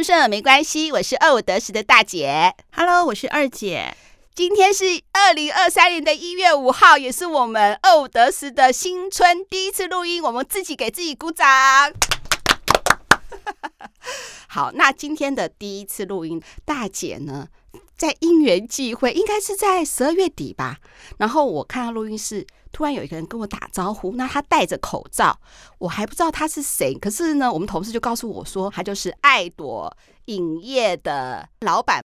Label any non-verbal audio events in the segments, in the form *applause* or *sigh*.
不顺耳没关系，我是二五得十的大姐。Hello，我是二姐。今天是二零二三年的一月五号，也是我们二五得十的新春第一次录音，我们自己给自己鼓掌。*laughs* 好，那今天的第一次录音，大姐呢，在因缘际会，应该是在十二月底吧。然后我看到录音室，突然有一个人跟我打招呼，那他戴着口罩，我还不知道他是谁。可是呢，我们同事就告诉我说，他就是爱朵影业的老板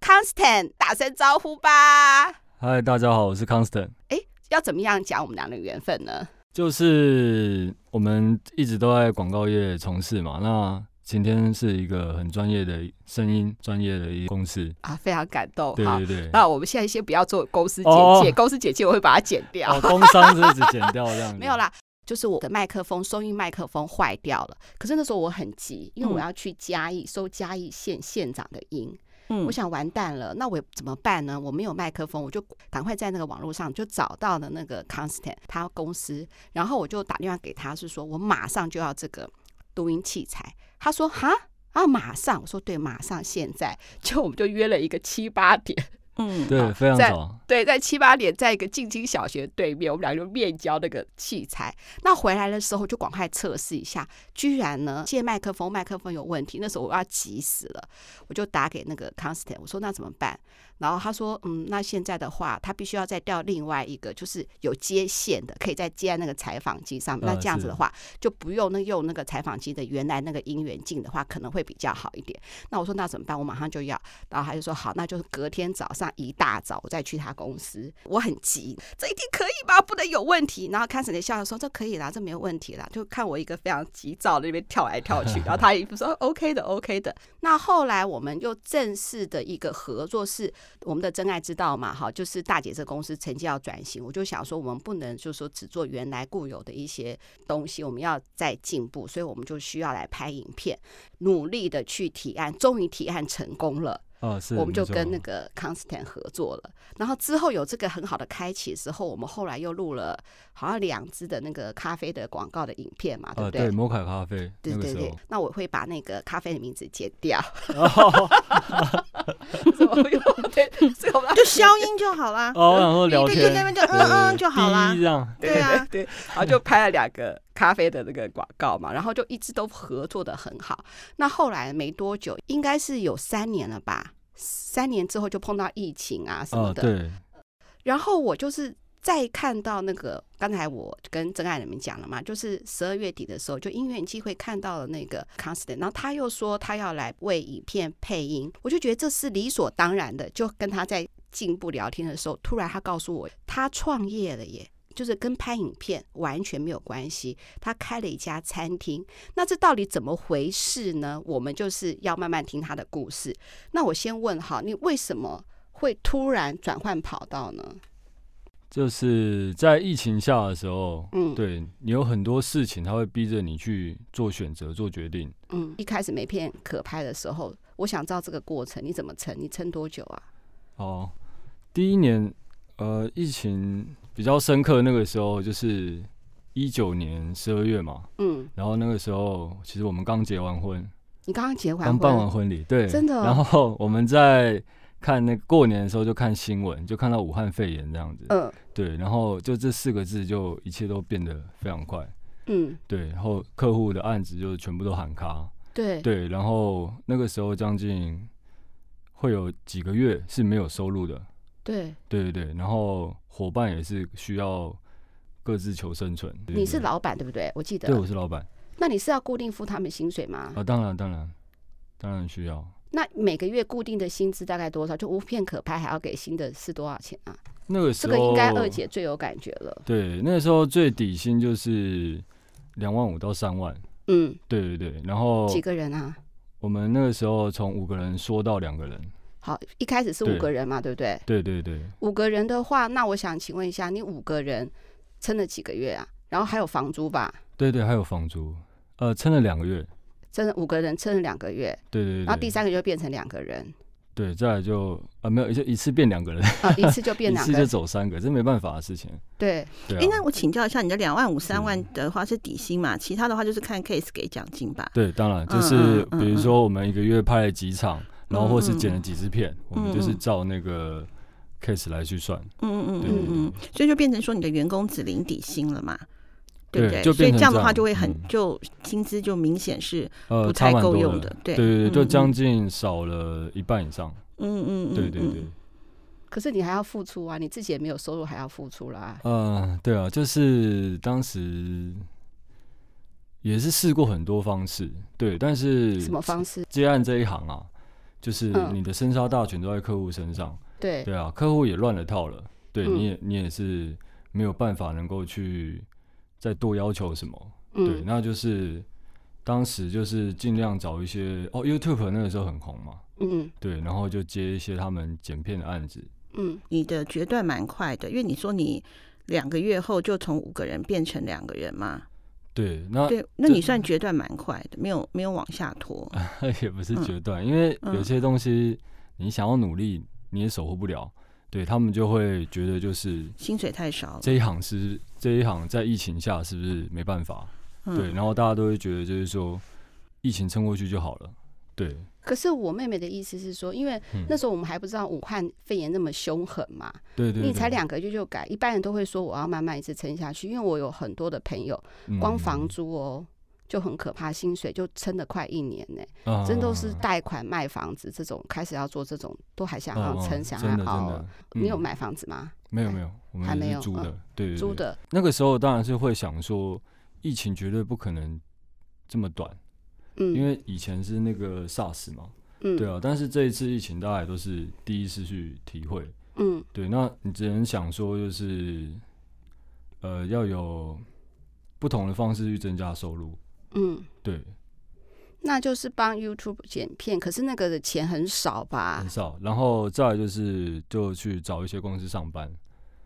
Constant，打声招呼吧。嗨，大家好，我是 Constant。哎，要怎么样讲我们俩的缘分呢？就是我们一直都在广告业从事嘛，那。今天是一个很专业的声音，专业的一个公司啊，非常感动。对对对，那我们现在先不要做公司简介，哦、公司简介我会把它剪掉。哦、工商是只剪掉这样子。*laughs* 没有啦，就是我的麦克风收音麦克风坏掉了，可是那时候我很急，因为我要去嘉义收嘉义县县长的音。嗯，我想完蛋了，那我怎么办呢？我没有麦克风，我就赶快在那个网络上就找到了那个 Constant 他公司，然后我就打电话给他，是说我马上就要这个录音器材。他说：“哈啊，马上！”我说：“对，马上，现在。”就我们就约了一个七八点，嗯，对，非常早。对，在七八点，在一个静清小学对面，我们俩就面交那个器材。那回来的时候就赶快测试一下，居然呢，借麦克风，麦克风有问题。那时候我要急死了，我就打给那个 Constant，我说：“那怎么办？”然后他说：“嗯，那现在的话，他必须要再调另外一个，就是有接线的，可以再接在那个采访机上面。那这样子的话，就不用那用那个采访机的原来那个音源进的话，可能会比较好一点。那我说那怎么办？我马上就要。然后他就说好，那就是隔天早上一大早我再去他公司。我很急，这一定可以吧？不能有问题。然后开始那笑说这可以啦，这没有问题啦。就看我一个非常急躁的那边跳来跳去。然后他一副说 OK 的，OK 的。那后来我们又正式的一个合作是。我们的真爱之道嘛？哈，就是大姐这公司曾经要转型，我就想说，我们不能就是说只做原来固有的一些东西，我们要再进步，所以我们就需要来拍影片，努力的去提案，终于提案成功了。哦，是，我们就跟那个 Constant 合作了，然后之后有这个很好的开启的时候，我们后来又录了好像两支的那个咖啡的广告的影片嘛，对不对？对，摩卡咖啡。对对对，那我会把那个咖啡的名字剪掉。*laughs* 就消音就好啦。哦，然后聊天，那边就嗯嗯就好啦。对啊，对，然后就拍了两个咖啡的那个广告嘛，然后就一直都合作的很好。那后来没多久，应该是有三年了吧。三年之后就碰到疫情啊什么的，对。然后我就是再看到那个，刚才我跟真爱人们讲了嘛，就是十二月底的时候，就因缘机会看到了那个 Constant，然后他又说他要来为影片配音，我就觉得这是理所当然的。就跟他在进一步聊天的时候，突然他告诉我他创业了耶。就是跟拍影片完全没有关系，他开了一家餐厅，那这到底怎么回事呢？我们就是要慢慢听他的故事。那我先问哈，你为什么会突然转换跑道呢？就是在疫情下的时候，嗯，对你有很多事情，他会逼着你去做选择、做决定。嗯，一开始没片可拍的时候，我想知道这个过程你怎么撑？你撑多久啊？哦，第一年，呃，疫情。比较深刻那个时候就是一九年十二月嘛，嗯，然后那个时候其实我们刚结完婚，你刚刚结完婚，刚办完婚礼，对，真的。然后我们在看那个过年的时候就看新闻，就看到武汉肺炎这样子，嗯，对，然后就这四个字就一切都变得非常快，嗯，对，然后客户的案子就全部都喊卡，对，对，然后那个时候将近会有几个月是没有收入的。对。对对对，然后伙伴也是需要各自求生存。你是老板对不对？我记得。对，我是老板。那你是要固定付他们薪水吗？啊，当然当然当然需要。那每个月固定的薪资大概多少？就无片可拍还要给薪的是多少钱啊？那个时候这个应该二姐最有感觉了。对，那个时候最底薪就是两万五到三万。嗯，对对对，然后几个人啊？我们那个时候从五个人说到两个人。好，一开始是五个人嘛，对，对不对？对对对。五个人的话，那我想请问一下，你五个人撑了几个月啊？然后还有房租吧？对对，还有房租，呃，撑了两个月。撑了五个人，撑了两个月。对对对。然后第三个就变成两个人。对，再来就啊没有，就一次变两个人，啊，一次就变 *laughs* 两个，一次就走三个，这没办法的事情。对。哎，那我请教一下，你的两万五、三万的话是底薪嘛？其他的话就是看 case 给奖金吧？对，当然就是比如说我们一个月拍了几场，然后或是剪了几支片，我们就是照那个 case 来去算。嗯嗯嗯嗯嗯，所以就变成说你的员工只领底薪了嘛？对不对？所以这样的话就会很就薪资就明显是不太够用的。对对对，就将近少了一半以上。嗯嗯，对对对。可是你还要付出啊，你自己也没有收入，还要付出啦。嗯，对啊，就是当时也是试过很多方式，对，但是什么方式？接案这一行啊，就是你的生杀大权都在客户身上。对对啊，客户也乱了套了，对，你也你也是没有办法能够去再多要求什么。对，那就是当时就是尽量找一些哦，YouTube 那个时候很红嘛。嗯，对，然后就接一些他们剪片的案子。嗯，你的决断蛮快的，因为你说你两个月后就从五个人变成两个人嘛。对，那对，那你算决断蛮快的，没有没有往下拖。*laughs* 也不是决断，嗯、因为有些东西你想要努力，你也守护不了。对，他们就会觉得就是薪水太少了。这一行是这一行在疫情下是不是没办法？嗯、对，然后大家都会觉得就是说疫情撑过去就好了。对。可是我妹妹的意思是说，因为那时候我们还不知道武汉肺炎那么凶狠嘛，对对，你才两个月就改，一般人都会说我要慢慢一直撑下去。因为我有很多的朋友，光房租哦就很可怕，薪水就撑了快一年呢，真都是贷款卖房子这种，开始要做这种，都还想要撑，想要熬。你有买房子吗？没有没有，我们还没有租的，对租的。那个时候当然是会想说，疫情绝对不可能这么短。嗯，因为以前是那个 SARS 嘛，嗯，对啊，但是这一次疫情，大家也都是第一次去体会，嗯，对，那你只能想说，就是，呃，要有不同的方式去增加收入，嗯，对，那就是帮 YouTube 剪片，可是那个的钱很少吧？很少，然后再来就是就去找一些公司上班，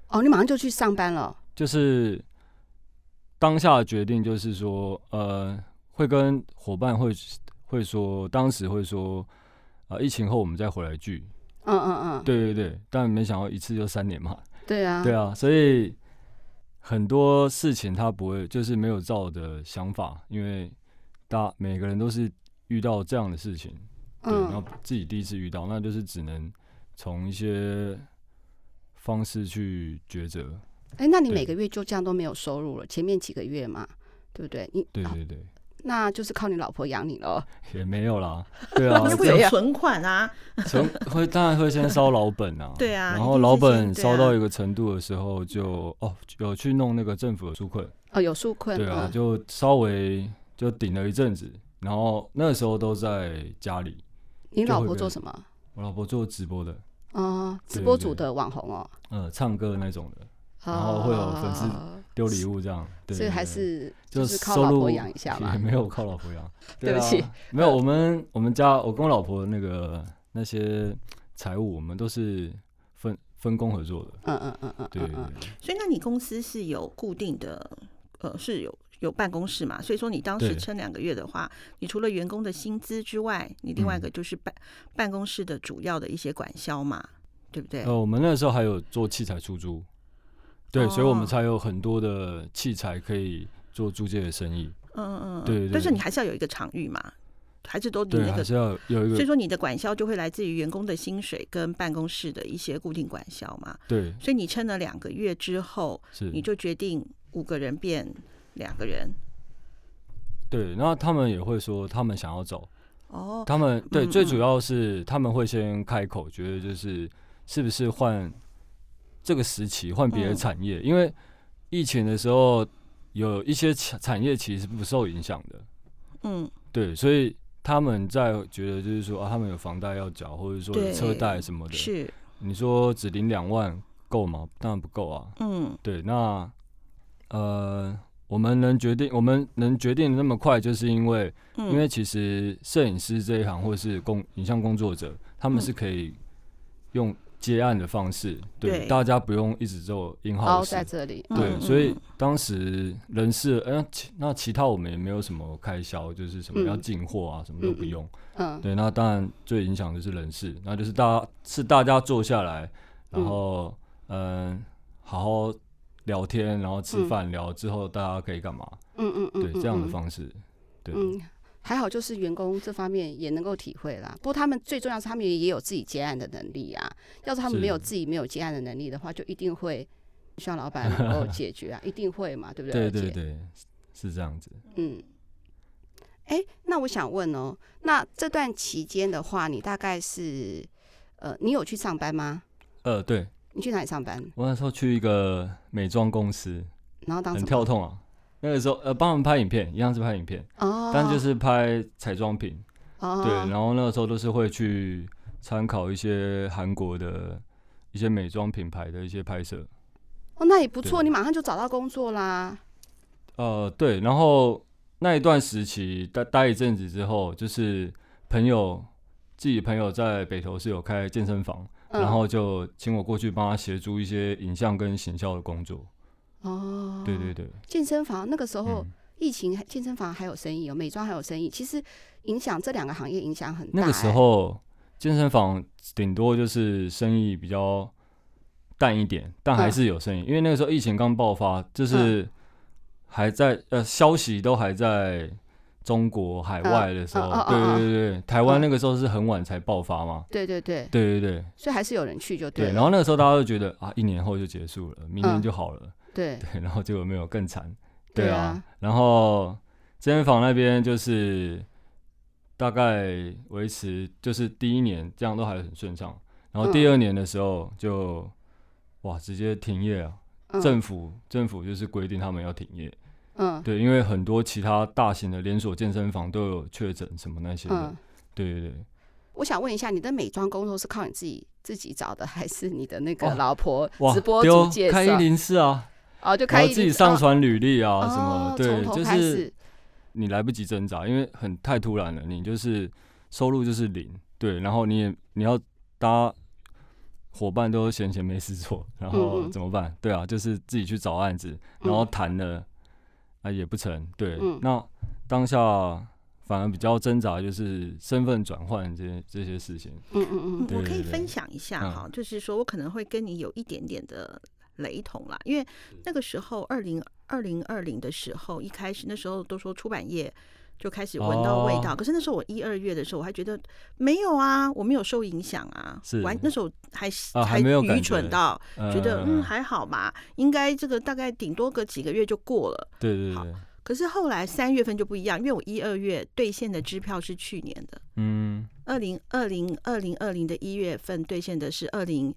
哦，你马上就去上班了？就是当下的决定就是说，呃。会跟伙伴会会说，当时会说，啊、呃，疫情后我们再回来聚。嗯嗯嗯，对对对，但没想到一次就三年嘛。*laughs* 对啊，对啊，所以很多事情他不会就是没有照的想法，因为大每个人都是遇到这样的事情，对，然后自己第一次遇到，那就是只能从一些方式去抉择。哎，那你每个月就这样都没有收入了？前面几个月嘛，对不对？你对对对。那就是靠你老婆养你了，也没有啦，*laughs* 对啊，会有存款啊，存会当然会先烧老本啊，*laughs* 对啊，然后老本烧到一个程度的时候就，就哦有去弄那个政府的纾困，哦有纾困，对啊，就稍微就顶了一阵子，然后那个时候都在家里。你老婆做什么？我老婆做直播的，哦，直播组的网红哦，嗯，唱歌那种的。然后会有粉丝丢礼物这样，对，所以还是就是靠老婆养一下嘛，也没有靠老婆养，*laughs* 对不起，没有，我们我们家我跟我老婆那个那些财务，我们都是分分工合作的，嗯嗯嗯嗯，对，所以那你公司是有固定的，呃，是有有办公室嘛？所以说你当时撑两个月的话，你除了员工的薪资之外，你另外一个就是办办公室的主要的一些管销嘛，对不对？呃，我们那时候还有做器材出租。对，所以我们才有很多的器材可以做租借的生意。嗯嗯嗯，对。但是你还是要有一个场域嘛，还是都你那个，还是要有一个。所以说你的管销就会来自于员工的薪水跟办公室的一些固定管销嘛。对。所以你撑了两个月之后，是你就决定五个人变两个人。对，然后他们也会说他们想要走。哦。他们对，最主要是他们会先开口，觉得就是是不是换。这个时期换别的产业，嗯、因为疫情的时候有一些产产业其实不受影响的。嗯，对，所以他们在觉得就是说啊，他们有房贷要缴，或者说有车贷什么的。是，你说只领两万够吗？当然不够啊。嗯，对，那呃，我们能决定，我们能决定那么快，就是因为，嗯、因为其实摄影师这一行，或者是工影像工作者，他们是可以用。接案的方式，对，对。大家不用一直做 in house 在这里，对，嗯、所以当时人事，嗯、呃，那其他我们也没有什么开销，就是什么要进货啊，嗯、什么都不用，嗯，对，那当然最影响的是人事，那就是大家是大家坐下来，然后嗯、呃，好好聊天，然后吃饭、嗯、聊之后大家可以干嘛，嗯嗯嗯，对，这样的方式，对。嗯还好，就是员工这方面也能够体会啦。不过他们最重要是他们也有自己接案的能力啊。要是他们没有自己没有接案的能力的话，就一定会需要老板能够解决啊，*laughs* 一定会嘛，对不对？对对对，是这样子。嗯。哎、欸，那我想问哦，那这段期间的话，你大概是呃，你有去上班吗？呃，对。你去哪里上班？我那时候去一个美妆公司，然后当时很跳痛啊。那个时候，呃，帮他们拍影片，一样是拍影片，oh. 但就是拍彩妆品，oh. 对。然后那个时候都是会去参考一些韩国的一些美妆品牌的一些拍摄。哦，oh, 那也不错，你马上就找到工作啦。呃，对。然后那一段时期待待一阵子之后，就是朋友自己朋友在北投是有开健身房，嗯、然后就请我过去帮他协助一些影像跟行销的工作。哦，oh, 对对对，健身房那个时候疫情，健身房还有生意哦，美妆还有生意，其实影响这两个行业影响很大。那个时候健身房顶多就是生意比较淡一点，但还是有生意，嗯、因为那个时候疫情刚爆发，就是还在、嗯、呃消息都还在中国海外的时候，对对对，台湾那个时候是很晚才爆发嘛，对对对。对对对，所以还是有人去就对，对。然后那个时候大家都觉得啊，一年后就结束了，明年就好了。嗯对对，然后结果没有更惨，对啊，然后健身房那边就是大概维持，就是第一年这样都还很顺畅，然后第二年的时候就哇直接停业啊，政府政府就是规定他们要停业，嗯，对，因为很多其他大型的连锁健身房都有确诊什么那些的，对对对。我想问一下，你的美妆工作是靠你自己自己找的，还是你的那个老婆直播主介绍？开一零四啊。哦，就可以自己上传履历啊，什么、哦、对，就是你来不及挣扎，因为很太突然了，你就是收入就是零，对，然后你也你要搭伙伴都闲闲没事做，然后怎么办？对啊，就是自己去找案子，然后谈了、嗯、啊也不成，对，嗯、那当下反而比较挣扎，就是身份转换这些这些事情。嗯嗯嗯，我可以分享一下哈，嗯、就是说我可能会跟你有一点点的。雷同啦，因为那个时候二零二零二零的时候，一开始那时候都说出版业就开始闻到味道，哦、可是那时候我一二月的时候，我还觉得没有啊，我没有受影响啊，是完那时候还、啊、还愚蠢到觉，觉得嗯还好吧，应该这个大概顶多个几个月就过了。对对对。好，可是后来三月份就不一样，因为我一二月兑现的支票是去年的，嗯，二零二零二零二零的一月份兑现的是二零。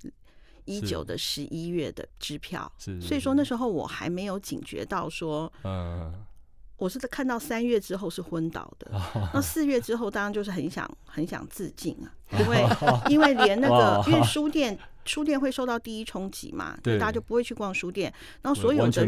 一九的十一月的支票，是，所以说那时候我还没有警觉到说，嗯，我是在看到三月之后是昏倒的，*laughs* 那四月之后当然就是很想很想自尽啊，*laughs* 因为因为连那个因为书店书店会受到第一冲击嘛，对，大家就不会去逛书店，然后所有的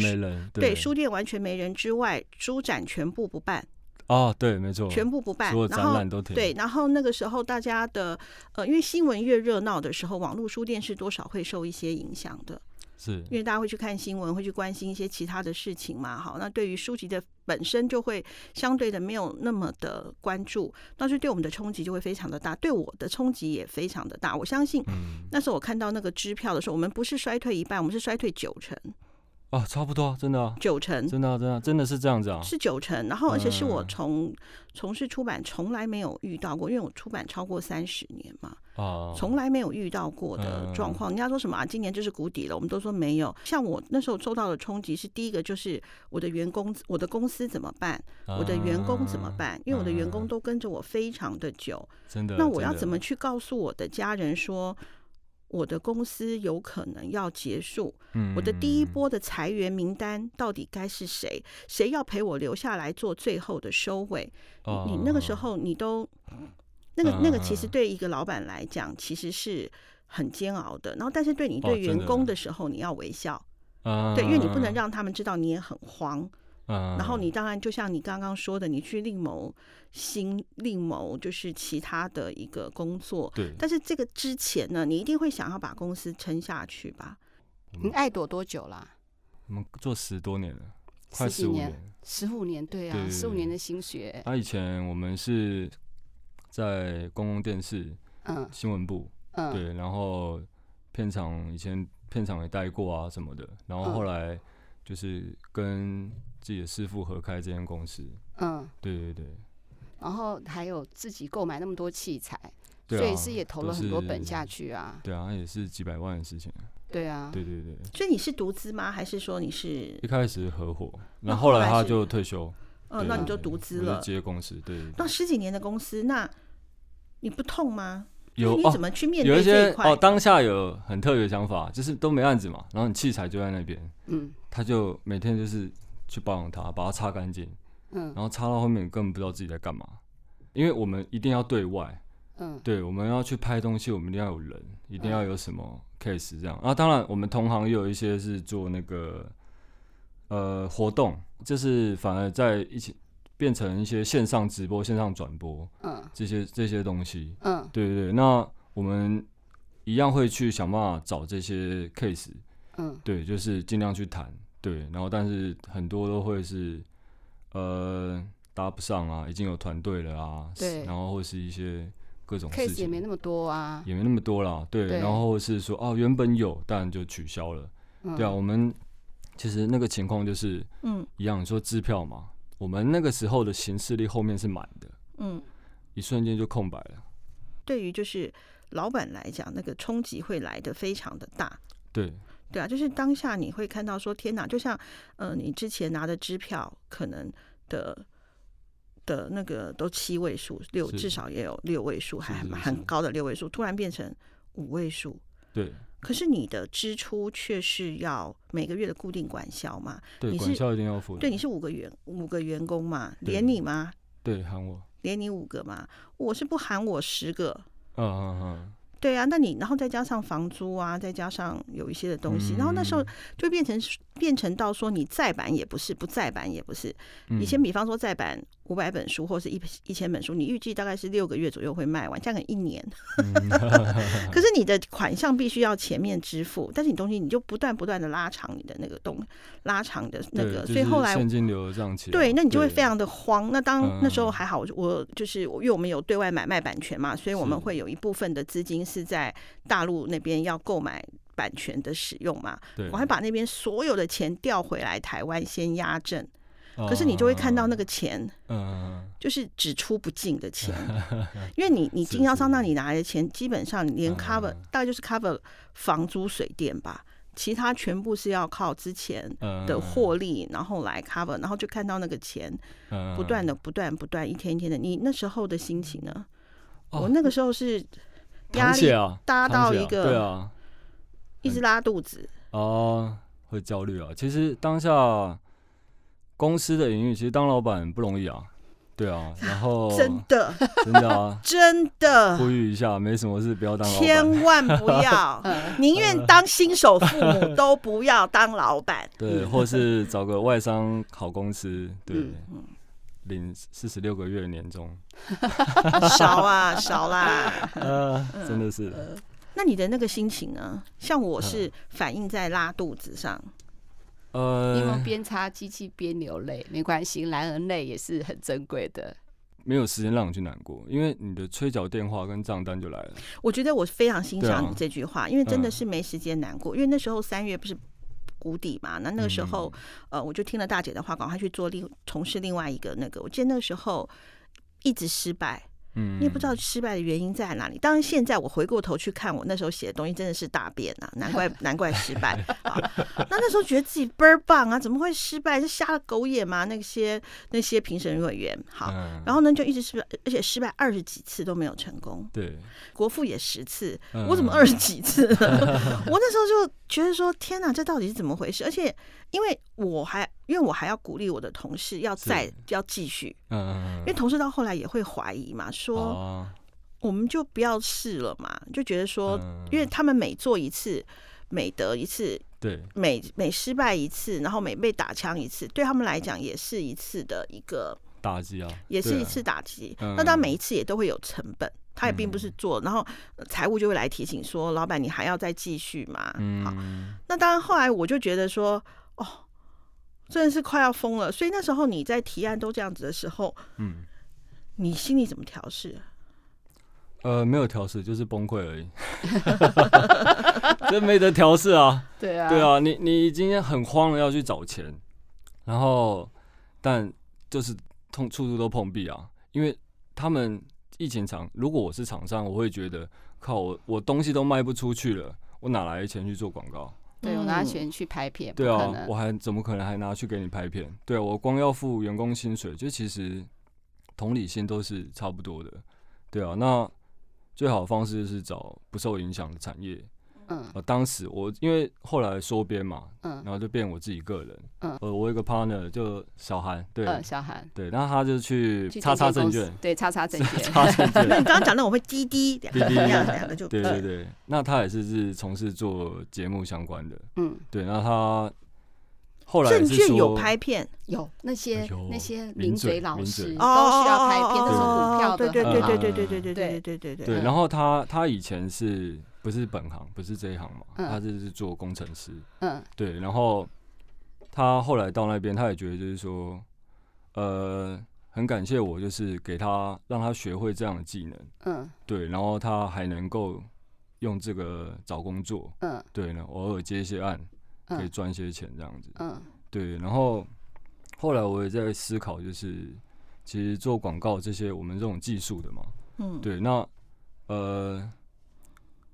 对。书店完全没人之外，书展全部不办。哦，对，没错，全部不办，然后对，然后那个时候大家的呃，因为新闻越热闹的时候，网络书店是多少会受一些影响的，是因为大家会去看新闻，会去关心一些其他的事情嘛。好，那对于书籍的本身就会相对的没有那么的关注，但是对我们的冲击就会非常的大，对我的冲击也非常的大。我相信，那时候我看到那个支票的时候，我们不是衰退一半，我们是衰退九成。啊，差不多，真的、啊，九成，真的、啊，真的，真的是这样子啊，是九成，然后而且是我从从事出版从来没有遇到过，因为我出版超过三十年嘛，啊，从来没有遇到过的状况。人家说什么啊，今年就是谷底了，我们都说没有。像我那时候受到的冲击是第一个，就是我的员工，我的公司怎么办？我的员工怎么办？因为我的员工都跟着我非常的久，真的，那我要怎么去告诉我的家人说？我的公司有可能要结束，我的第一波的裁员名单到底该是谁？谁要陪我留下来做最后的收尾？你那个时候你都那个那个，其实对一个老板来讲，其实是很煎熬的。然后，但是对你对员工的时候，你要微笑，对，因为你不能让他们知道你也很慌。嗯，然后你当然就像你刚刚说的，你去另谋新另谋就是其他的一个工作。对。但是这个之前呢，你一定会想要把公司撑下去吧？你爱朵多久啦？我们做十多年了，快十五年。十五年，对啊，十五年的心血。他以前我们是在公共电视，嗯，新闻部，嗯，对，然后片场以前片场也待过啊什么的，然后后来就是跟自己的师傅合开这间公司，嗯，对对对。然后还有自己购买那么多器材，对所以是也投了很多本下去啊。对啊，也是几百万的事情。对啊，对对对。所以你是独资吗？还是说你是？一开始合伙，那后后来他就退休。哦，那你就独资了。接公司，对。那十几年的公司，那你不痛吗？有，你怎么去面对有一些哦，当下有很特别的想法，就是都没案子嘛，然后你器材就在那边，嗯，他就每天就是去保养它，把它擦干净，嗯，然后擦到后面根本不知道自己在干嘛，因为我们一定要对外。嗯，对，我们要去拍东西，我们一定要有人，一定要有什么 case 这样。啊，当然，我们同行也有一些是做那个呃活动，就是反而在一起变成一些线上直播、线上转播，嗯，这些这些东西，嗯，对对对。那我们一样会去想办法找这些 case，嗯，对，就是尽量去谈，对。然后，但是很多都会是呃搭不上啊，已经有团队了啊，对，然后或是一些。各种 case 也没那么多啊，也没那么多啦，对。对，然后是说哦，原本有，但就取消了。嗯、对啊，我们其实那个情况就是，嗯，一样。你说支票嘛，我们那个时候的行事历后面是满的，嗯，一瞬间就空白了。对于就是老板来讲，那个冲击会来得非常的大。对，对啊，就是当下你会看到说，天哪，就像呃，你之前拿的支票可能的。的那个都七位数，六至少也有六位数，还很高的六位数，突然变成五位数。对。可是你的支出却是要每个月的固定管销嘛？对，你是管销一定要付。对，你是五个员五个员工嘛？连你吗？对，喊我。连你五个嘛？我是不含我十个。嗯嗯嗯。对啊，那你然后再加上房租啊，再加上有一些的东西，然后那时候就变成变成到说你再版也不是，不再版也不是。以前比方说再版。五百本书或是一一千本书，你预计大概是六个月左右会卖完，这样可能一年。*laughs* 可是 *laughs* 你的款项必须要前面支付，但是你东西你就不断不断的拉长你的那个东拉长的那个，所以后来现金流这样起。对，那你就会非常的慌。那当那时候还好，我就是因为我们有对外买卖版权嘛，所以我们会有一部分的资金是在大陆那边要购买版权的使用嘛。我还把那边所有的钱调回来台湾先压阵。可是你就会看到那个钱，嗯，就是只出不进的钱，*laughs* 因为你你经销商那里拿来的钱，基本上连 cover 大概就是 cover 房租水电吧，其他全部是要靠之前的获利，然后来 cover，然后就看到那个钱不断的不断不断一天一天的，你那时候的心情呢？我那个时候是压力大到一个，对啊，一直拉肚子哦，会焦虑啊。其实当下。公司的营运其实当老板不容易啊，对啊，然后 *laughs* 真的。真的啊，*laughs* 真的。呼吁一下，没什么事不要当老板，千万不要，*laughs* 宁愿当新手父母都不要当老板，对，或是找个外商好公司，对，领四十六个月的年终，少啊少啦，呃，真的是，那你的那个心情呢？像我是反映在拉肚子上。呃，因为边擦机器边流泪，没关系，男人泪也是很珍贵的。没有时间让你去难过，因为你的催缴电话跟账单就来了。我觉得我非常欣赏你这句话，啊、因为真的是没时间难过。嗯、因为那时候三月不是谷底嘛，那那个时候，嗯、呃，我就听了大姐的话，赶快去做另从事另外一个那个。我记得那个时候一直失败。嗯，你也不知道失败的原因在哪里。当然，现在我回过头去看我那时候写的东西，真的是大便啊，难怪 *laughs* 难怪失败啊。那那时候觉得自己倍儿棒啊，怎么会失败？是瞎了狗眼吗？那些那些评审委员，好，然后呢就一直失败，而且失败二十几次都没有成功。对，国父也十次，我怎么二十几次？*laughs* 我那时候就觉得说，天哪，这到底是怎么回事？而且因为我还。因为我还要鼓励我的同事要再要继续，嗯，因为同事到后来也会怀疑嘛，说我们就不要试了嘛，就觉得说，因为他们每做一次，每得一次，对，每每失败一次，然后每被打枪一次，对他们来讲也是一次的一个打击啊，也是一次打击。啊、那当然每一次也都会有成本，他也并不是做，嗯、然后财务就会来提醒说，老板你还要再继续嘛？嗯，好。那当然后来我就觉得说，哦，真的是快要疯了。所以那时候你在提案都这样子的时候，嗯，你心里怎么调试？呃，没有调试，就是崩溃而已，*laughs* 真没得调试啊！*laughs* 对啊，对啊，你你今天很慌了，要去找钱，然后但就是痛处处都碰壁啊！因为他们疫情厂，如果我是厂商，我会觉得靠我我东西都卖不出去了，我哪来的钱去做广告？对，我拿钱去拍片，对啊，我还怎么可能还拿去给你拍片？对啊，我光要付员工薪水，就其实同理心都是差不多的，对啊，那。最好的方式就是找不受影响的产业。嗯，呃，当时我因为后来收编嘛，嗯，然后就变我自己个人。嗯，呃，我有一个 partner 就小韩，对，嗯，小韩，对，然后他就去叉叉证券，对，叉叉证券，*laughs* 叉证券。*laughs* 你刚刚讲的我会滴滴，滴滴两个就，对对对，那他也是是从事做节目相关的，嗯，对，然后他。后来证券有拍片，有那些那些名嘴老师都需要拍片，那是股票的，对对对对对对对对对对对对。对，然后他他以前是不是本行，不是这一行嘛？他就是做工程师。嗯，对。然后他后来到那边，他也觉得就是说，呃，很感谢我，就是给他让他学会这样的技能。嗯，对。然后他还能够用这个找工作。嗯，对呢，偶尔接一些案。可以赚一些钱这样子，嗯，对。然后后来我也在思考，就是其实做广告这些我们这种技术的嘛，嗯，对。那呃，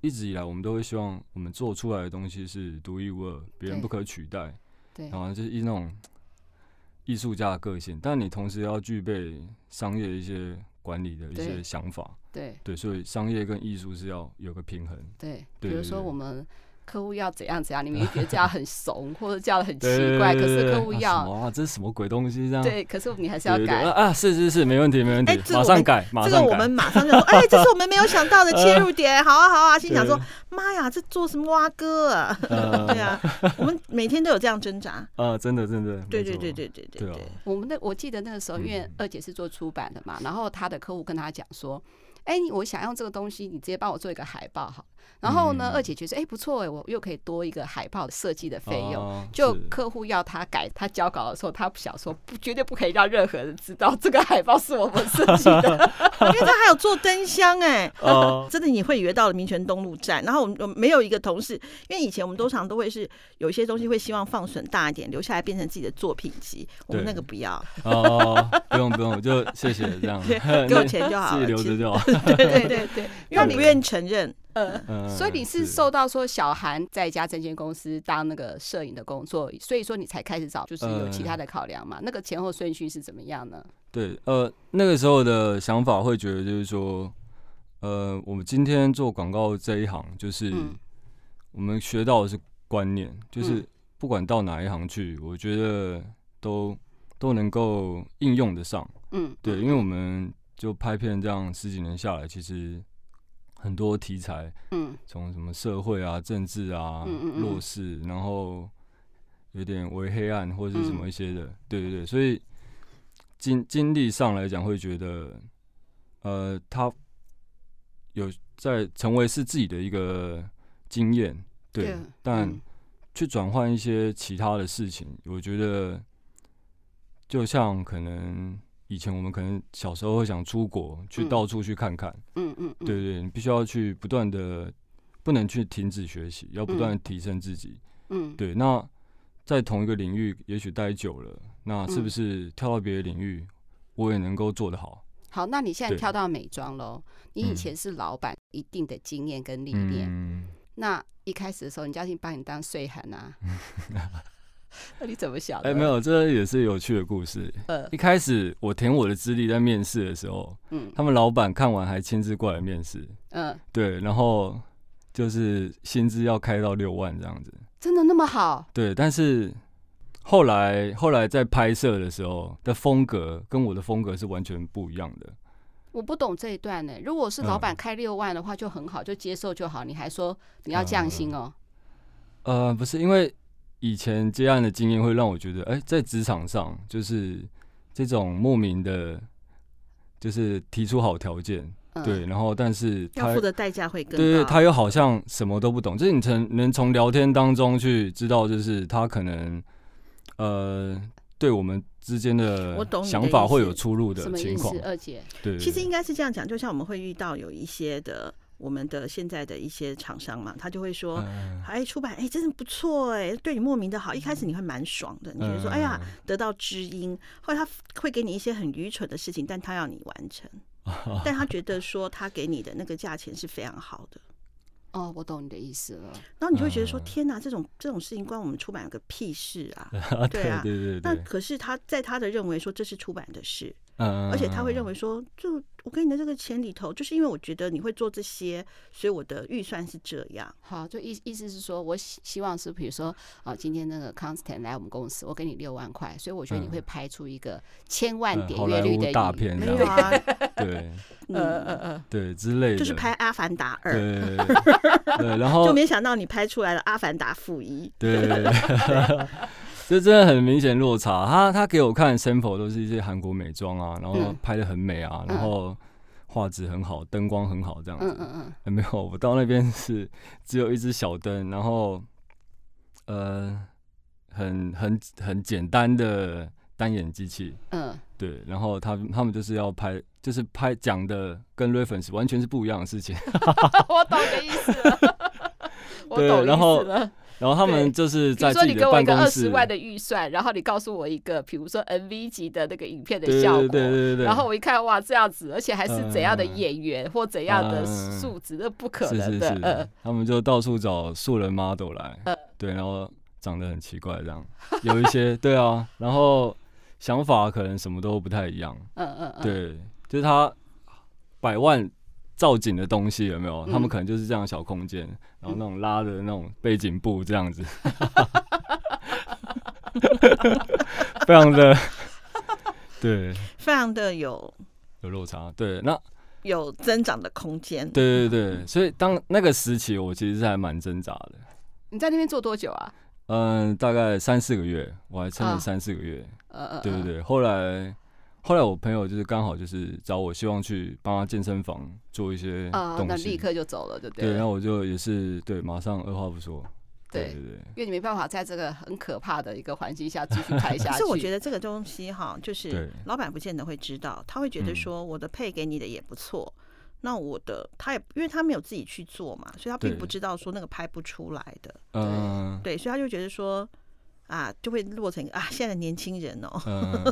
一直以来我们都会希望我们做出来的东西是独一无二，别人不可取代，对。然后就是一那种艺术家的个性，但你同时要具备商业一些管理的一些想法，对对。所以商业跟艺术是要有个平衡，对。比如说我们。客户要怎样怎样，你们觉得这样很怂，*laughs* 或者叫的很奇怪，可是客户要哇，这是什么鬼东西这样？对，可是你还是要改啊！是是是，没问题没问题，马上改，马上改。这个我们马上就说，哎，这是我们没有想到的 *laughs* 切入点，好啊好啊！心想说，妈呀，这做什么蛙哥啊？*laughs* 对啊，我们每天都有这样挣扎啊，真的真的，对对对对对对对。我们那我记得那个时候，因为二姐是做出版的嘛，然后她的客户跟她讲说。哎，我想用这个东西，你直接帮我做一个海报好。然后呢，二姐觉得哎不错哎，我又可以多一个海报的设计的费用。就客户要他改，他交稿的时候，他不想说不绝对不可以让任何人知道这个海报是我们设计的，*laughs* 因为他还有做灯箱哎。真的你会以为到了民权东路站，然后我们没有一个同事，因为以前我们通常都会是有一些东西会希望放损大一点，留下来变成自己的作品集。我们那个不要哦，不用不用，就谢谢这样，给我钱就好了，*laughs* 自己留着就好。*laughs* 对对对对，因为你不愿意承认，呃，所以你是受到说小韩在一家证券公司当那个摄影的工作，所以说你才开始找，就是有其他的考量嘛？那个前后顺序是怎么样呢？对，呃，那个时候的想法会觉得就是说，呃，我们今天做广告这一行，就是我们学到的是观念，就是不管到哪一行去，我觉得都都能够应用得上。嗯，对，因为我们。就拍片这样十几年下来，其实很多题材，嗯，从什么社会啊、政治啊、嗯嗯嗯。弱势，然后有点为黑暗或者是什么一些的，嗯、对对对，所以经经历上来讲，会觉得，呃，他有在成为是自己的一个经验，对，对但去转换一些其他的事情，我觉得就像可能。以前我们可能小时候会想出国，去到处去看看，嗯嗯，对对，你必须要去不断的，不能去停止学习，要不断提升自己，嗯，对。那在同一个领域，也许待久了，那是不是跳到别的领域，我也能够做得好？好，那你现在跳到美妆喽？你以前是老板，一定的经验跟历练，那一开始的时候，人家已经把你当岁寒啊。*laughs* *laughs* 那你怎么想？哎，没有，这也是有趣的故事。呃，一开始我填我的资历在面试的时候，嗯，他们老板看完还亲自过来面试，嗯，对，然后就是薪资要开到六万这样子，真的那么好？对，但是后来后来在拍摄的时候的风格跟我的风格是完全不一样的。我不懂这一段呢。如果是老板开六万的话就很好，就接受就好。你还说你要降薪哦？呃，不是，因为以前接案的经验会让我觉得，哎、欸，在职场上就是这种莫名的，就是提出好条件。对，然后但是他要付的代价会更高。对，他又好像什么都不懂，就是你从能从聊天当中去知道，就是他可能呃，对我们之间的想法会有出入的情况。二姐，对，其实应该是这样讲，就像我们会遇到有一些的我们的现在的一些厂商嘛，他就会说，哎、嗯，出版哎，真的不错哎，对你莫名的好，一开始你会蛮爽的，你觉得说哎呀得到知音，后来他会给你一些很愚蠢的事情，但他要你完成。*laughs* 但他觉得说他给你的那个价钱是非常好的。哦，我懂你的意思了。然后你就会觉得说，天哪，这种这种事情关我们出版有个屁事啊！*laughs* 对啊，对对对。那可是他在他的认为说这是出版的事，而且他会认为说就。我给你的这个钱里头，就是因为我觉得你会做这些，所以我的预算是这样。好，就意意思是说，我希希望是，比如说啊，今天那个 Constant 来我们公司，我给你六万块，所以我觉得你会拍出一个千万点阅率的、嗯嗯、大片，没有啊？*laughs* 对，嗯嗯嗯，对之类的，就是拍《阿凡达二》对，*laughs* 对，然后就没想到你拍出来了《阿凡达负一》。*laughs* 对。这真的很明显落差。他他给我看 sample 都是一些韩国美妆啊，然后拍的很美啊，然后画质很好，灯光很好这样子。嗯嗯嗯。*laughs* 没有，我到那边是只有一只小灯，然后呃，很很很简单的单眼机器。嗯。对，然后他他们就是要拍，就是拍讲的跟 reference 完全是不一样的事情。*laughs* 我懂你的意思了。*laughs* 对，然后。然后他们就是在自己的办公室。比如说你给我一个二十万的预算，然后你告诉我一个，比如说 MV 级的那个影片的效果，对对对对。然后我一看，哇，这样子，而且还是怎样的演员或怎样的素质，那不可能的。是是是。他们就到处找素人 model 来，对，然后长得很奇怪，这样有一些 *laughs* 对啊，然后想法可能什么都不太一样。嗯嗯嗯。对，就是他百万。造景的东西有没有？嗯、他们可能就是这样小空间，然后那种拉的那种背景布这样子，*laughs* 非常的 *laughs* 对，非常的有有落差。对，那有增长的空间。对对对，所以当那个时期，我其实是还蛮挣扎的。你在那边做多久啊？嗯，大概三四个月，我还撑了三四个月。嗯嗯、啊，对对对，后来。后来我朋友就是刚好就是找我，希望去帮他健身房做一些东西，那立刻就走了，对不对？对，然后我就也是对，马上二话不说。对对对，因为你没办法在这个很可怕的一个环境下继续拍下去。*laughs* 是我觉得这个东西哈，就是老板不见得会知道，他会觉得说我的配给你的也不错，那我的他也因为他没有自己去做嘛，所以他并不知道说那个拍不出来的。嗯，对，所以他就觉得说啊，就会落成啊，现在的年轻人哦。嗯，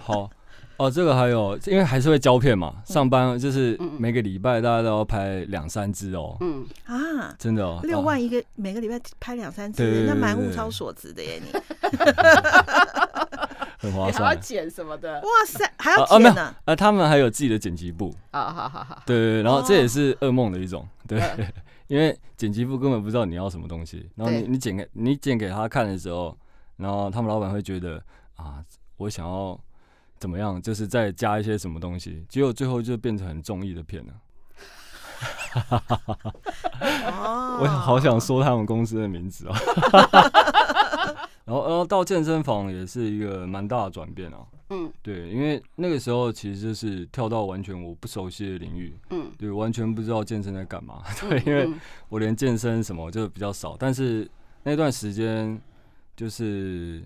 好。哦，这个还有，因为还是会胶片嘛，上班就是每个礼拜大家都要拍两三支哦。嗯啊，真的哦，六万一个，每个礼拜拍两三支，那蛮物超所值的耶，你。*laughs* 很划算。还要剪什么的？哇塞，还要剪呢？啊，他们还有自己的剪辑部。啊，好好好。对对，然后这也是噩梦的一种，对，*laughs* 因为剪辑部根本不知道你要什么东西，然后你你剪给你剪给他看的时候，然后他们老板会觉得啊，我想要。怎么样？就是再加一些什么东西，结果最后就变成很中意的片了。*laughs* 我好想说他们公司的名字哦。*laughs* 然后，然后到健身房也是一个蛮大的转变啊。嗯，对，因为那个时候其实就是跳到完全我不熟悉的领域。嗯，对，完全不知道健身在干嘛。*laughs* 对，因为我连健身什么就比较少，但是那段时间就是。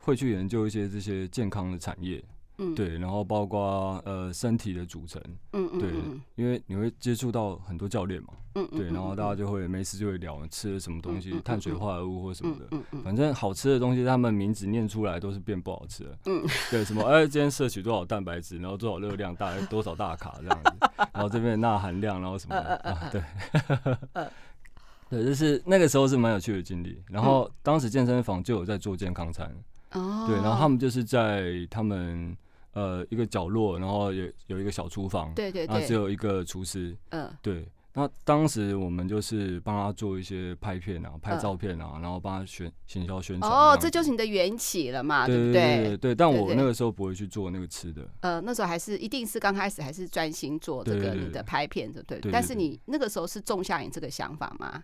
会去研究一些这些健康的产业，嗯，对，然后包括呃身体的组成，嗯嗯，对，因为你会接触到很多教练嘛，嗯对，然后大家就会没事就会聊吃了什么东西，碳水化合物或什么的，嗯嗯，反正好吃的东西，他们名字念出来都是变不好吃的，嗯，*laughs* 对，什么哎，今天摄取多少蛋白质，然后多少热量，大概多少大卡这样子，然后这边钠含量，然后什么 *laughs* 对，对，就是那个时候是蛮有趣的经历，然后当时健身房就有在做健康餐。哦，对，然后他们就是在他们呃一个角落，然后有有一个小厨房，对对对，然后只有一个厨师，嗯，对。那当时我们就是帮他做一些拍片啊，拍照片啊，然后帮他宣行销宣传。哦，这就是你的缘起了嘛，对不对？对对。但我那个时候不会去做那个吃的。呃，那时候还是一定是刚开始还是专心做这个你的拍片的，对。但是你那个时候是种下你这个想法吗？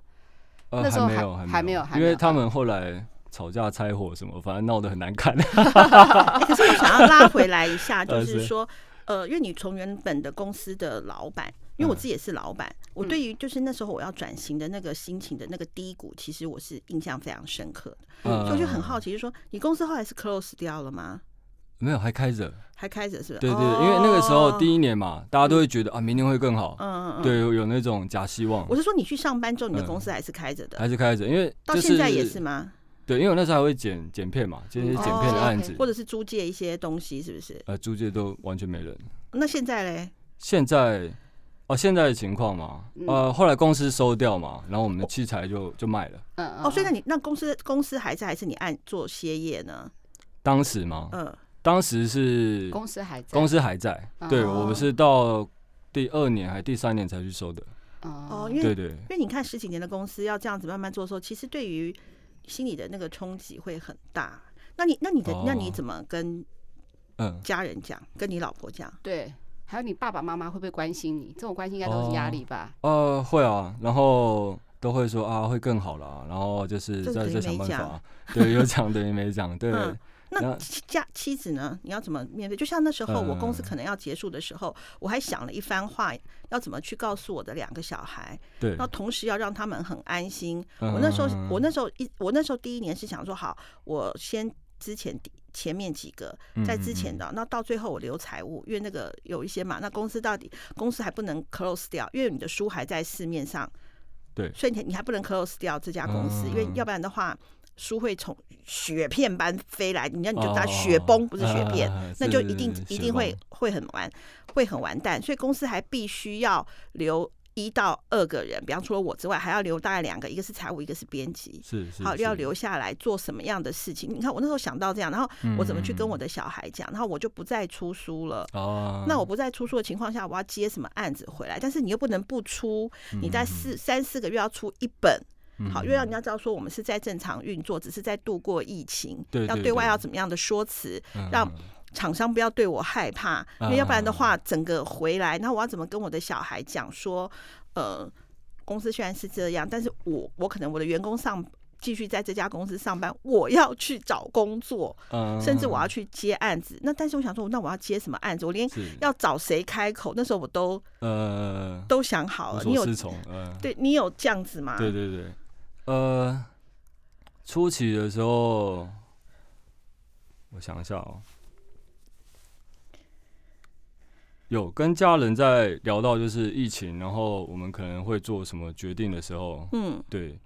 呃、那时候还没有，还没有，因为他们后来吵架拆伙什么，反正闹得很难看。欸、*laughs* 可是我想要拉回来一下，*laughs* 就是说，呃，因为你从原本的公司的老板，因为我自己也是老板，嗯、我对于就是那时候我要转型的那个心情的那个低谷，其实我是印象非常深刻的。嗯、所以我就很好奇，就是说，你公司后来是 close 掉了吗？没有，还开着，还开着是吧？对对，对，因为那个时候第一年嘛，大家都会觉得啊，明年会更好。嗯嗯嗯。对，有那种假希望。我是说，你去上班之后，你的公司还是开着的？还是开着，因为到现在也是吗？对，因为我那时候还会剪剪片嘛，接一些剪片的案子，或者是租借一些东西，是不是？呃，租借都完全没人。那现在嘞？现在哦，现在的情况嘛，呃，后来公司收掉嘛，然后我们的器材就就卖了。嗯嗯。哦，所以那你那公司公司还在，还是你按做歇业呢？当时吗？嗯。当时是公司还在，公司还在，对，我们是到第二年还是第三年才去收的。哦，因为对对，因为你看十几年的公司要这样子慢慢做的时候，其实对于心里的那个冲击会很大。那你那你的那你怎么跟嗯家人讲，跟你老婆讲？对，还有你爸爸妈妈会不会关心你？这种关心应该都是压力吧？呃，会啊，然后都会说啊会更好了，然后就是在在想办法。对，有讲等于没讲，对。*laughs* 那家妻子呢？你要怎么面对？就像那时候我公司可能要结束的时候，我还想了一番话，要怎么去告诉我的两个小孩。对。那同时要让他们很安心。我那时候，我那时候一，我那时候第一年是想说，好，我先之前前面几个，在之前的，那到最后我留财务，因为那个有一些嘛，那公司到底公司还不能 close 掉，因为你的书还在市面上。对。所以你你还不能 close 掉这家公司，因为要不然的话。书会从雪片般飞来，你知道你就打雪崩，不是雪片，那就一定一定会会很完，会很完蛋。所以公司还必须要留一到二个人，比方除了我之外，还要留大概两个，一个是财务，一个是编辑。是是，好，要留下来做什么样的事情？你看我那时候想到这样，然后我怎么去跟我的小孩讲？然后我就不再出书了。哦，那我不再出书的情况下，我要接什么案子回来？但是你又不能不出，你在四三四个月要出一本。好，因为人家知道说我们是在正常运作，只是在度过疫情，对，要对外要怎么样的说辞，让厂商不要对我害怕，因为要不然的话，整个回来，那我要怎么跟我的小孩讲说，呃，公司虽然是这样，但是我我可能我的员工上继续在这家公司上班，我要去找工作，甚至我要去接案子。那但是我想说，那我要接什么案子？我连要找谁开口，那时候我都呃都想好了。你有对你有这样子吗？对对对。呃，初期的时候，我想一下哦，有跟家人在聊到就是疫情，然后我们可能会做什么决定的时候，嗯，对，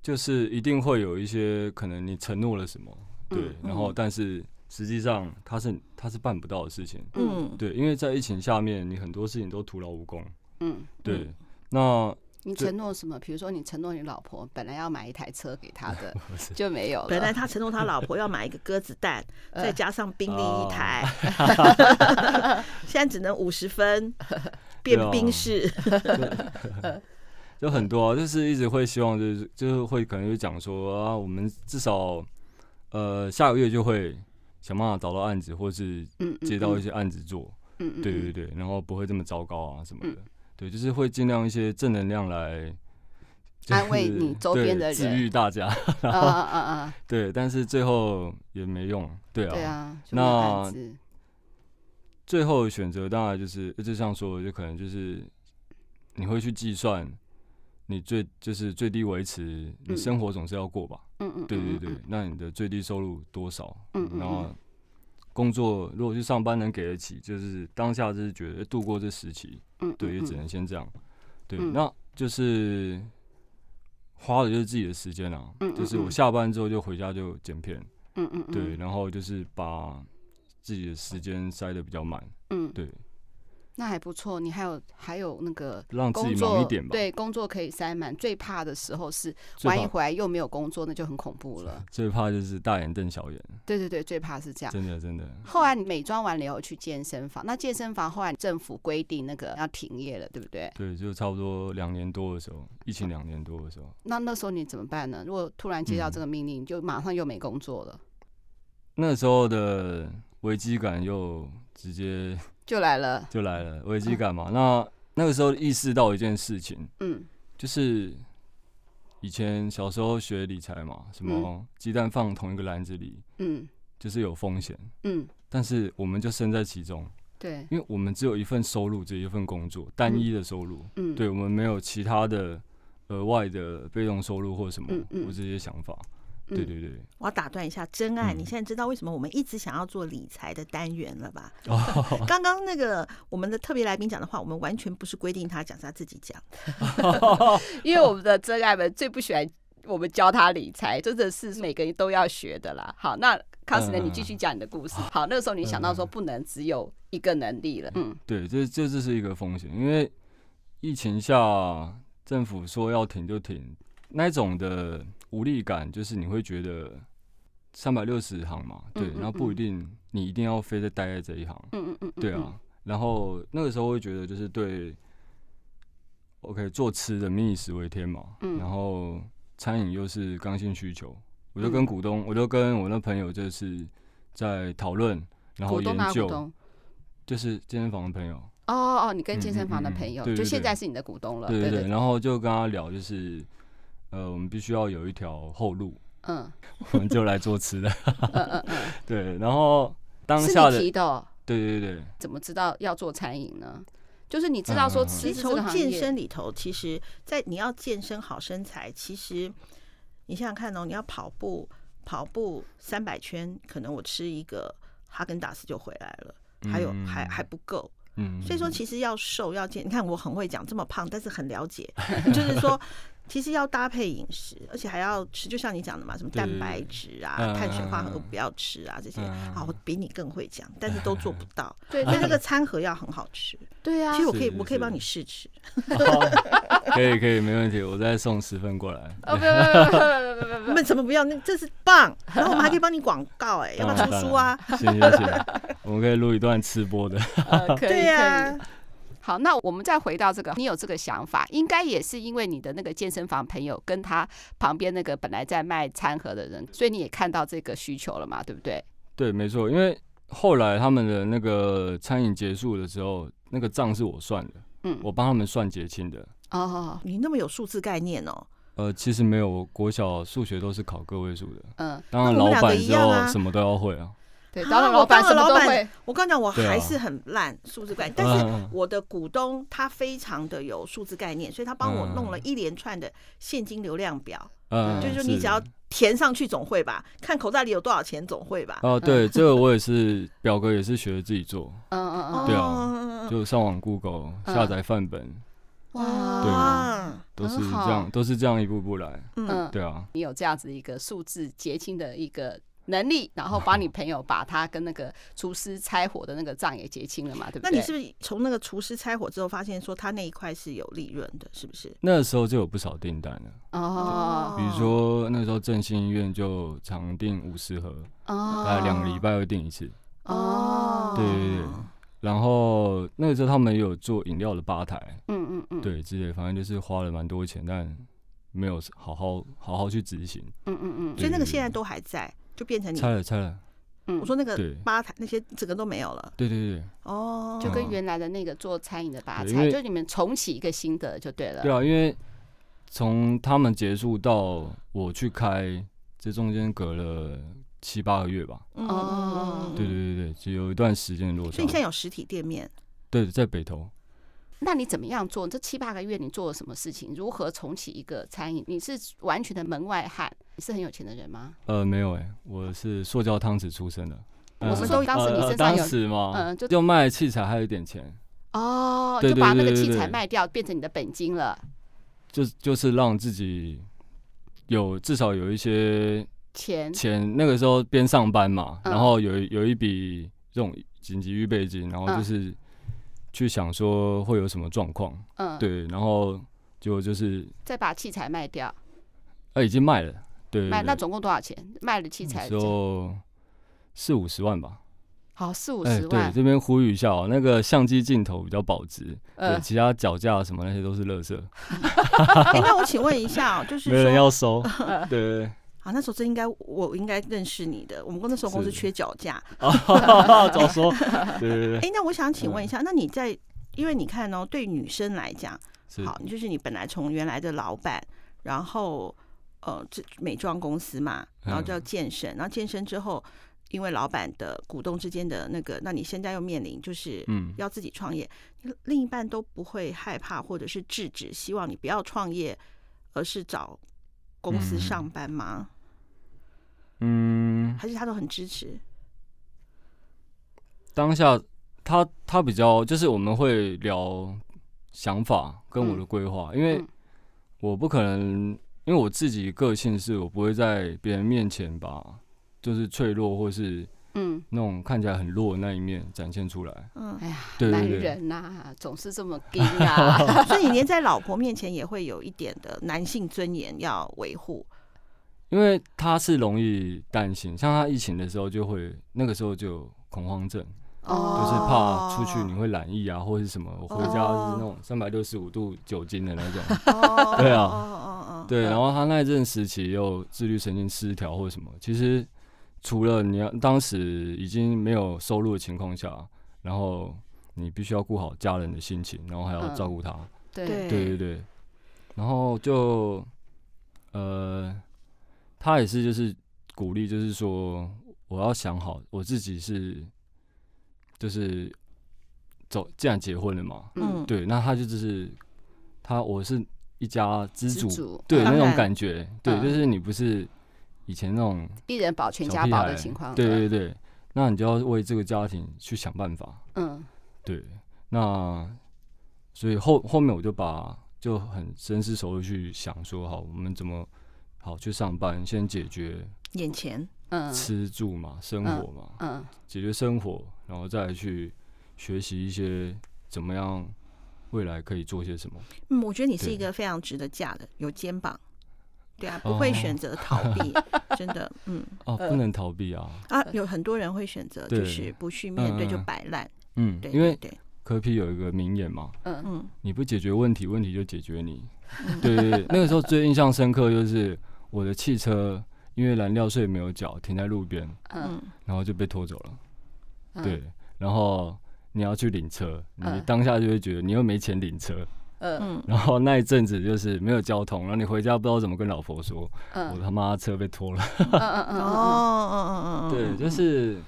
就是一定会有一些可能你承诺了什么，对，然后但是实际上他是他是办不到的事情，嗯，对，因为在疫情下面，你很多事情都徒劳无功，嗯，对，那。你承诺什么？比如说，你承诺你老婆本来要买一台车给他的，*laughs* 就没有了。本来他承诺他老婆要买一个鸽子蛋，*laughs* 再加上宾利一台，*laughs* 现在只能五十分变宾士。就很多啊，就是一直会希望，就是就是会可能就讲说啊，我们至少呃下个月就会想办法找到案子，或是接到一些案子做。嗯，对对对，然后不会这么糟糕啊什么的。对，就是会尽量一些正能量来 *laughs* 安慰你周边的人，治愈大家。*laughs* 嗯嗯嗯嗯。对，但是最后也没用。对啊。对啊。那最后选择当然就是，就像说，就可能就是你会去计算你最就是最低维持，你生活总是要过吧？嗯嗯。对对对，那你的最低收入多少？嗯嗯。然后工作如果去上班能给得起，就是当下就是觉得度过这时期。嗯，对，也只能先这样。对，那就是花的就是自己的时间啊。嗯，就是我下班之后就回家就剪片。嗯嗯。对，然后就是把自己的时间塞的比较满。嗯，对。那还不错，你还有还有那个让自己忙一点吧。对，工作可以塞满。最怕的时候是万一回来又没有工作，那就很恐怖了。最怕就是大眼瞪小眼。对对对，最怕是这样。真的真的。后来你美妆完了以后去健身房，那健身房后来政府规定那个要停业了，对不对？对，就差不多两年多的时候，疫情两年多的时候。那那时候你怎么办呢？如果突然接到这个命令，就马上又没工作了。那时候的危机感又直接。就来了，就来了，危机感嘛。嗯、那那个时候意识到一件事情，嗯，就是以前小时候学理财嘛，什么鸡蛋放同一个篮子里，嗯，就是有风险，嗯，但是我们就身在其中，对，因为我们只有一份收入，只有一份工作，单一的收入，嗯，对，我们没有其他的额外的被动收入或什么，我这些想法。对对对，我要打断一下，真爱，你现在知道为什么我们一直想要做理财的单元了吧？*laughs* 刚刚那个我们的特别来宾讲的话，我们完全不是规定他讲，是他自己讲。*laughs* 因为我们的真爱们最不喜欢我们教他理财，真的是每个人都要学的啦。好，那康斯呢，你继续讲你的故事。好，那个时候你想到说不能只有一个能力了。嗯，对，这这这是一个风险，因为疫情下政府说要停就停，那种的。无力感就是你会觉得三百六十行嘛，对，然后不一定你一定要非得待在这一行，嗯嗯嗯对啊，然后那个时候会觉得就是对，OK，做吃的民以食为天嘛，然后餐饮又是刚性需求，我就跟股东，我就跟我那朋友就是在讨论，然后研究，就是健身房的朋友，哦哦，你跟健身房的朋友，就现在是你的股东了，对对对，然后就跟他聊就是。呃，我们必须要有一条后路，嗯，*laughs* 我们就来做吃的，*laughs* 嗯嗯嗯，*laughs* 对，然后当下的，对对对，怎么知道要做餐饮呢？就是你知道说吃从健身里头，其实，在你要健身好身材，其实你想想看哦，你要跑步跑步三百圈，可能我吃一个哈根达斯就回来了，还有还还不够，嗯，所以说其实要瘦要健，你看我很会讲这么胖，但是很了解，就是说。其实要搭配饮食，而且还要吃，就像你讲的嘛，什么蛋白质啊、碳水化合物不要吃啊，这些啊，我比你更会讲，但是都做不到。对，那那个餐盒要很好吃。对啊，其实我可以，我可以帮你试吃。*laughs* 可以可以，没问题，我再送十份过来。不不不不不不不，*laughs* 那怎么不要？那这是棒，然后我们还可以帮你广告，哎，*laughs* 要不要出书啊？行行行，我们可以录一段吃播的。对呀。好，那我们再回到这个，你有这个想法，应该也是因为你的那个健身房朋友跟他旁边那个本来在卖餐盒的人，所以你也看到这个需求了嘛，对不对？对，没错，因为后来他们的那个餐饮结束的时候，那个账是我算的，嗯，我帮他们算结清的。哦，你那么有数字概念哦？呃，其实没有，我国小数学都是考个位数的。嗯，当然老板之后什么都要会啊。对，当了老板什么都会。我刚讲我还是很烂数字概念，但是我的股东他非常的有数字概念，所以他帮我弄了一连串的现金流量表。嗯，就是说你只要填上去总会吧，看口袋里有多少钱总会吧。哦，对，这个我也是表格也是学自己做。嗯嗯嗯。对啊，就上网 Google 下载范本。哇，对，都是这样，都是这样一步步来。嗯，对啊。你有这样子一个数字结清的一个。能力，然后帮你朋友把他跟那个厨师拆伙的那个账也结清了嘛，对不对？那你是不是从那个厨师拆伙之后，发现说他那一块是有利润的，是不是？那时候就有不少订单了。哦，比如说那时候振兴医院就常订五十盒哦，大概两个礼拜会订一次。哦，对对对。然后那个时候他们也有做饮料的吧台，嗯嗯嗯，对，之类，反正就是花了蛮多钱，但没有好好好好去执行，嗯嗯嗯，所以那个现在都还在。就变成你。拆了拆了，嗯，我说那个吧台那些整个都没有了，对对对，哦，就跟原来的那个做餐饮的吧台，就你们重启一个新的就对了，对啊，因为从他们结束到我去开，这中间隔了七八个月吧，哦，对对对对，只有一段时间落差。所以你现在有实体店面？对，在北投。那你怎么样做？这七八个月你做了什么事情？如何重启一个餐饮？你是完全的门外汉？你是很有钱的人吗？呃，没有哎、欸，我是塑胶汤匙出身的。我们说当时你身上有，呃、嗯，就就卖器材还有一点钱。哦，就把那个器材卖掉，变成你的本金了。就就是让自己有至少有一些钱钱。那个时候边上班嘛，嗯、然后有有一笔这种紧急预备金，然后就是。嗯去想说会有什么状况，嗯，对，然后就就是再把器材卖掉，呃，已经卖了，对，卖那总共多少钱？卖了器材就四五十万吧。好，四五十万。对，这边呼吁一下哦，那个相机镜头比较保值，对，其他脚架什么那些都是垃圾。*laughs* 哎，那我请问一下哦，就是没人要收，*laughs* 对。啊，那时候真应该，我应该认识你的。我们那时候公司缺脚架，*laughs* *laughs* 早说。对对对。哎，那我想请问一下，那你在，因为你看哦，对女生来讲，好，你就是你本来从原来的老板，然后呃，这美妆公司嘛，然后叫健身，然后健身之后，因为老板的股东之间的那个，那你现在又面临就是嗯，要自己创业，嗯、另一半都不会害怕或者是制止，希望你不要创业，而是找公司上班吗？嗯，还是他都很支持？当下他他比较就是我们会聊想法跟我的规划，嗯、因为我不可能，因为我自己个性是我不会在别人面前把就是脆弱或是嗯。那种看起来很弱的那一面展现出来。嗯，哎呀，男人呐、啊、总是这么硬啊，*laughs* 所以你连在老婆面前也会有一点的男性尊严要维护。因为他是容易担心，像他疫情的时候就会那个时候就有恐慌症。哦，就是怕出去你会染疫啊，或者是什么，我回家是那种三百六十五度酒精的那种。*laughs* 哦，对啊，哦对，然后他那一阵时期又自律神经失调或者什么，其实除了你要当时已经没有收入的情况下，然后你必须要顾好家人的心情，然后还要照顾他。嗯、对对对对，然后就呃，他也是就是鼓励，就是说我要想好我自己是。就是走，既然结婚了嘛，嗯，对，那他就就是他，我是一家之主，主对、嗯、那种感觉，嗯、对，就是你不是以前那种一人保全家保的情况，对对对，那你就要为这个家庭去想办法，嗯，对，那所以后后面我就把就很深思熟虑去想说，好，我们怎么好去上班，先解决眼前。嗯。吃住嘛，生活嘛，嗯，嗯解决生活，然后再去学习一些怎么样未来可以做些什么。嗯，我觉得你是一个非常值得嫁的，有肩膀，对啊，不会选择逃避，*laughs* 哦、真的，嗯，哦，不能逃避啊，啊，有很多人会选择就是不去面对就摆烂，嗯，对，因为柯 P 有一个名言嘛，嗯嗯，你不解决问题，问题就解决你，对对对，那个时候最印象深刻就是我的汽车。因为燃料税没有缴，停在路边，嗯，然后就被拖走了，嗯、对，然后你要去领车，你当下就会觉得你又没钱领车，嗯，然后那一阵子就是没有交通，然后你回家不知道怎么跟老婆说，嗯、我他妈车被拖了，嗯嗯嗯哦哦哦哦，*laughs* 对，就是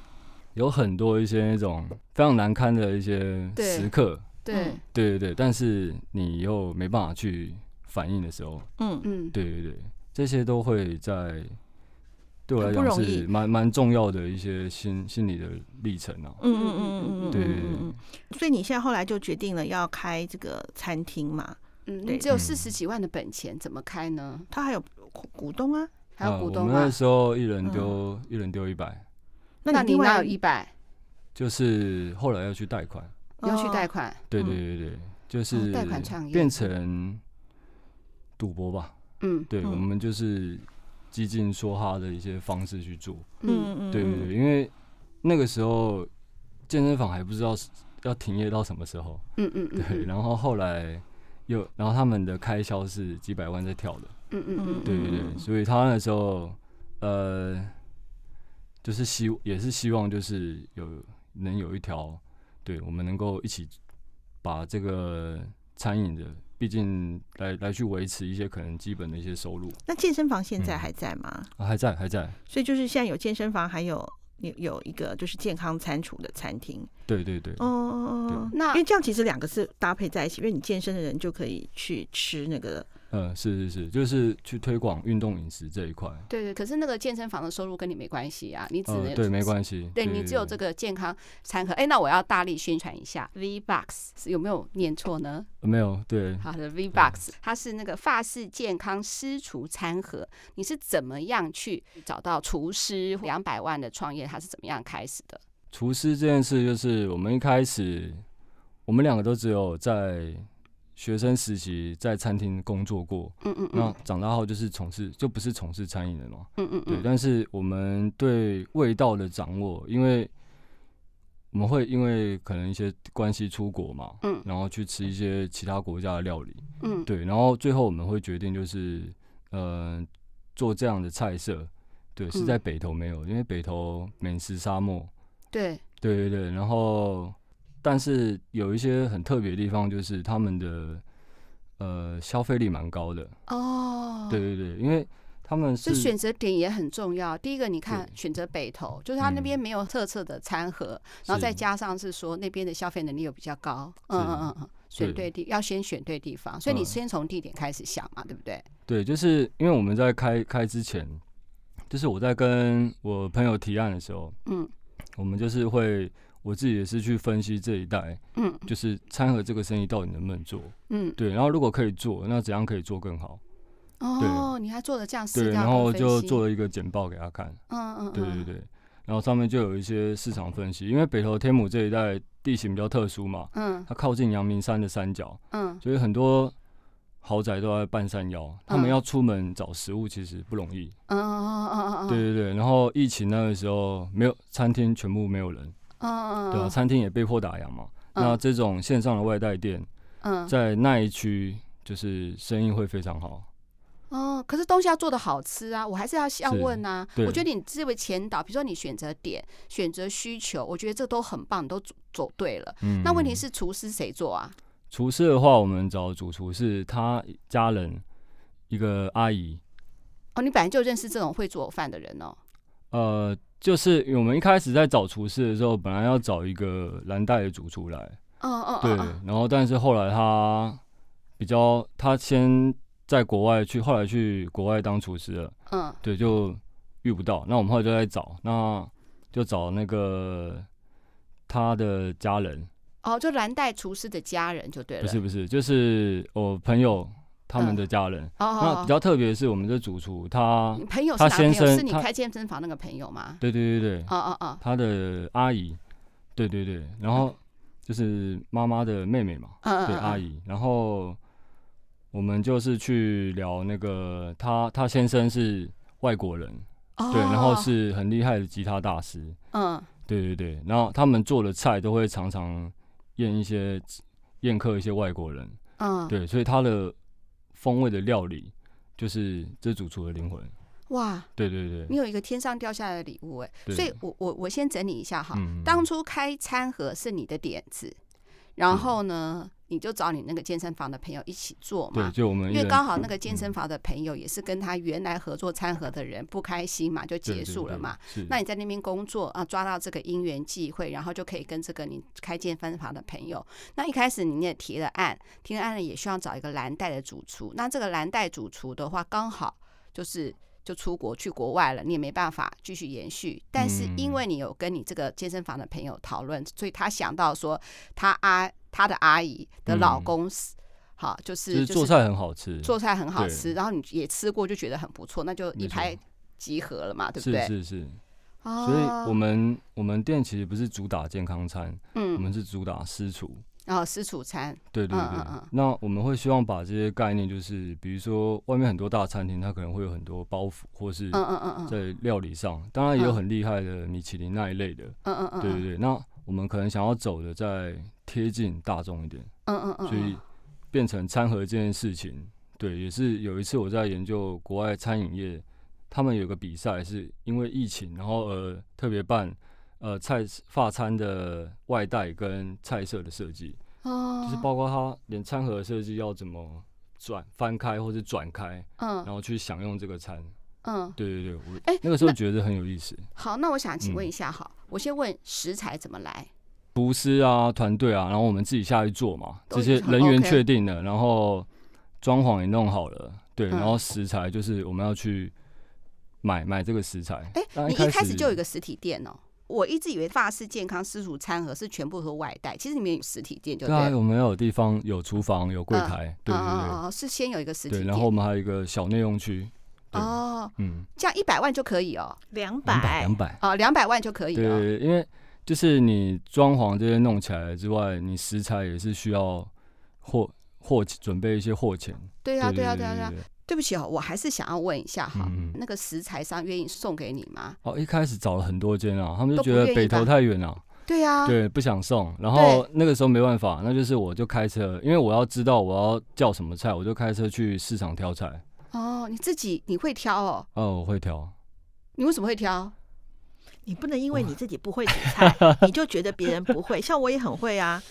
有很多一些那种非常难堪的一些时刻，对，对对对，但是你又没办法去反应的时候，嗯。嗯，对对对，这些都会在。对我来讲是蛮蛮重要的一些心心理的历程啊。嗯嗯嗯嗯嗯，对对对。所以你现在后来就决定了要开这个餐厅嘛？嗯，你只有四十几万的本钱，怎么开呢？他还有股东啊，还有股东啊。我们那时候一人丢一人丢一百，那你哪有一百？就是后来要去贷款，要去贷款。对对对对，就是贷款创业，变成赌博吧。嗯，对，我们就是。激进说哈的一些方式去做，嗯。嗯，对对对，因为那个时候健身房还不知道要停业到什么时候，嗯嗯对，然后后来又，然后他们的开销是几百万在跳的，嗯嗯嗯，对对对，所以他那时候呃，就是希也是希望就是有能有一条，对我们能够一起把这个餐饮的。毕竟来来去维持一些可能基本的一些收入。那健身房现在还在吗？嗯、啊，还在，还在。所以就是现在有健身房，还有有有一个就是健康餐厨的餐厅。对对对。哦哦哦。那因为这样其实两个是搭配在一起，因为你健身的人就可以去吃那个。嗯，是是是，就是去推广运动饮食这一块。对对，可是那个健身房的收入跟你没关系啊，你只能、呃、对没关系。对，你只有这个健康餐盒。哎，那我要大力宣传一下 V Box，有没有念错呢？没有，对。好的，V Box，它是那个法式健康私厨餐盒。你是怎么样去找到厨师？两百万的创业，它是怎么样开始的？厨师这件事，就是我们一开始，我们两个都只有在。学生时期在餐厅工作过，嗯嗯，那长大后就是从事，就不是从事餐饮的嘛，嗯嗯，对。但是我们对味道的掌握，因为我们会因为可能一些关系出国嘛，嗯，然后去吃一些其他国家的料理，嗯，对。然后最后我们会决定就是，呃，做这样的菜色，对，是在北投没有，因为北投美食沙漠，对，对对对，然后。但是有一些很特别的地方，就是他们的呃消费力蛮高的哦。对对对，因为他们是选择点也很重要。第一个，你看选择北投，就是他那边没有特色的餐盒，然后再加上是说那边的消费能力又比较高。嗯嗯嗯嗯，选对地要先选对地方，所以你先从地点开始想嘛，对不对？对，就是因为我们在开开之前，就是我在跟我朋友提案的时候，嗯，我们就是会。我自己也是去分析这一代，嗯，就是餐盒这个生意到底能不能做，嗯，对，然后如果可以做，那怎样可以做更好？哦，你还做了这样对，然后就做了一个简报给他看，嗯嗯，对对对，然后上面就有一些市场分析，因为北投天母这一带地形比较特殊嘛，嗯，它靠近阳明山的山脚，嗯，所以很多豪宅都在半山腰，他们要出门找食物其实不容易，嗯嗯嗯嗯，对对对，然后疫情那个时候没有餐厅，全部没有人。嗯，对啊，餐厅也被迫打烊嘛。嗯、那这种线上的外带店，嗯，在那一区就是生意会非常好。哦，可是东西要做的好吃啊，我还是要要问啊。我觉得你这位前导，比如说你选择点、选择需求，我觉得这都很棒，都走走对了。嗯，那问题是厨师谁做啊？厨师的话，我们找主厨是他家人一个阿姨。哦，你本来就认识这种会做饭的人哦。呃。就是我们一开始在找厨师的时候，本来要找一个蓝带的主厨来，哦哦，对，然后但是后来他比较，他先在国外去，后来去国外当厨师了，嗯，对，就遇不到。那我们后来就在找，那就找那个他的家人，哦，就蓝带厨师的家人就对了，不是不是，就是我朋友。他们的家人，嗯、那比较特别的是我们的主厨，他朋友？他先生是你开健身房那个朋友吗？对对对对，哦哦哦，他的阿姨，对对对，然后就是妈妈的妹妹嘛，嗯、对阿姨，然后我们就是去聊那个他他先生是外国人，哦、对，然后是很厉害的吉他大师，嗯，对对对，然后他们做的菜都会常常宴一些宴客一些外国人，嗯，对，所以他的。风味的料理就是这主厨的灵魂哇！对对对，你有一个天上掉下来的礼物哎，所以我我我先整理一下哈。当初开餐盒是你的点子，然后呢，你就找你那个健身房的朋友一起做嘛。对，就我们因为刚好那个健身房的朋友也是跟他原来合作餐盒的人不开心嘛，就结束了嘛。那你在那边工作啊，抓到这个因缘际会，然后就可以跟这个你开健身房的朋友。那一开始你也提了案，提了案呢也需要找一个蓝带的主厨。那这个蓝带主厨的话，刚好就是就出国去国外了，你也没办法继续延续。但是因为你有跟你这个健身房的朋友讨论，所以他想到说他阿。他的阿姨的老公是，好，就是做菜很好吃，做菜很好吃，然后你也吃过就觉得很不错，那就一拍即合了嘛，对不对？是是是，所以我们我们店其实不是主打健康餐，嗯，我们是主打私厨，然后私厨餐，对对对。那我们会希望把这些概念，就是比如说外面很多大餐厅，它可能会有很多包袱，或是在料理上，当然也有很厉害的米其林那一类的，嗯嗯嗯，对对对。那我们可能想要走的再。贴近大众一点，嗯嗯嗯，所以变成餐盒这件事情，对，也是有一次我在研究国外餐饮业，他们有个比赛是因为疫情，然后呃特别办呃菜发餐的外带跟菜色的设计，哦，就是包括他连餐盒的设计要怎么转翻开或者转开，嗯，然后去享用这个餐，嗯，对对对，我哎那个时候觉得很有意思。好，那我想请问一下，好，我先问食材怎么来？厨师啊，团队啊，然后我们自己下去做嘛，这些人员确定了，然后装潢也弄好了，对，然后食材就是我们要去买买这个食材。哎，你一开始就有一个实体店哦，我一直以为法式健康私厨餐盒是全部都外带，其实里面有实体店就对。对，我们有地方有厨房有柜台，对对对，是先有一个实体店，然后我们还有一个小内用区。哦，嗯，这样一百万就可以哦，两百两百哦，两百万就可以了，对，因为。就是你装潢这些弄起来之外，你食材也是需要货货准备一些货钱。对呀，对呀，对呀，对呀。对不起哦，我还是想要问一下哈，那个食材商愿意送给你吗？哦，一开始找了很多间啊，他们就觉得北投太远了。对呀，对，不想送。然后那个时候没办法，那就是我就开车，因为我要知道我要叫什么菜，我就开车去市场挑菜。哦，你自己你会挑哦？哦，我会挑。你为什么会挑？你不能因为你自己不会煮菜，*laughs* 你就觉得别人不会。像我也很会啊，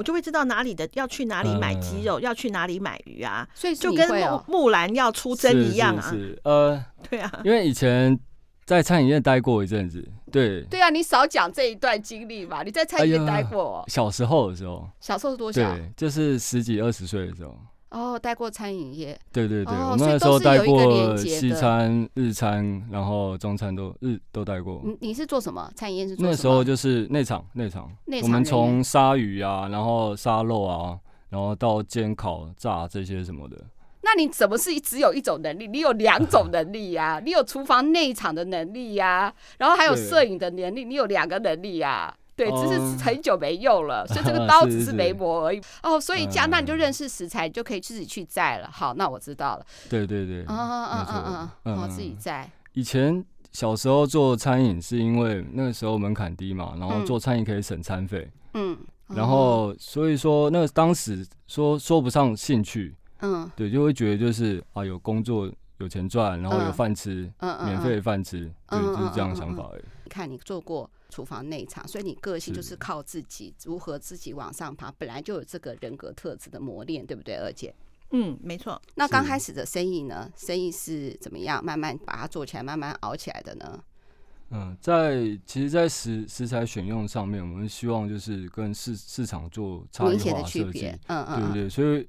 我就会知道哪里的要去哪里买鸡肉，嗯、要去哪里买鱼啊，所以就跟木木兰要出征一样啊。是，是，是呃，对啊，因为以前在餐饮业待过一阵子，对。对啊，你少讲这一段经历嘛，你在餐饮业待过、哎。小时候的时候。小时候是多小？对，就是十几二十岁的时候。哦，待过餐饮业，对对对，哦、我们那时候待过西餐、日餐，然后中餐都日都待过。你你是做什么？餐饮业是做什么？那时候就是内场，内场。内场。我们从杀鱼啊，然后杀肉啊，然后到煎、烤、炸这些什么的。那你怎么是只有一种能力？你有两种 *laughs* 能力呀、啊？你有厨房内场的能力呀、啊，然后还有摄影的能力，你有两个能力呀、啊。对，只是很久没用了，所以这个 *laughs* 刀只是没磨而已。哦，所以这样，那你就认识食材，你就可以自己去摘了。好，那我知道了。对对对，嗯嗯嗯嗯，我自己摘。以前小时候做餐饮是因为那个时候门槛低嘛，然后做餐饮可以省餐费。嗯。然后所以说，那个当时说说不上兴趣。嗯。对，就会觉得就是啊，有工作有钱赚，然后有饭吃，免费饭吃，对，就是这样想法而已。你看，你做过。厨房内场，所以你个性就是靠自己，如何自己往上爬，本来就有这个人格特质的磨练，对不对，二姐？嗯，没错。那刚开始的生意呢？生意是怎么样慢慢把它做起来，慢慢熬起来的呢？嗯，在其实，在食食材选用上面，我们希望就是跟市市场做差异化设计，嗯嗯，对不对？所以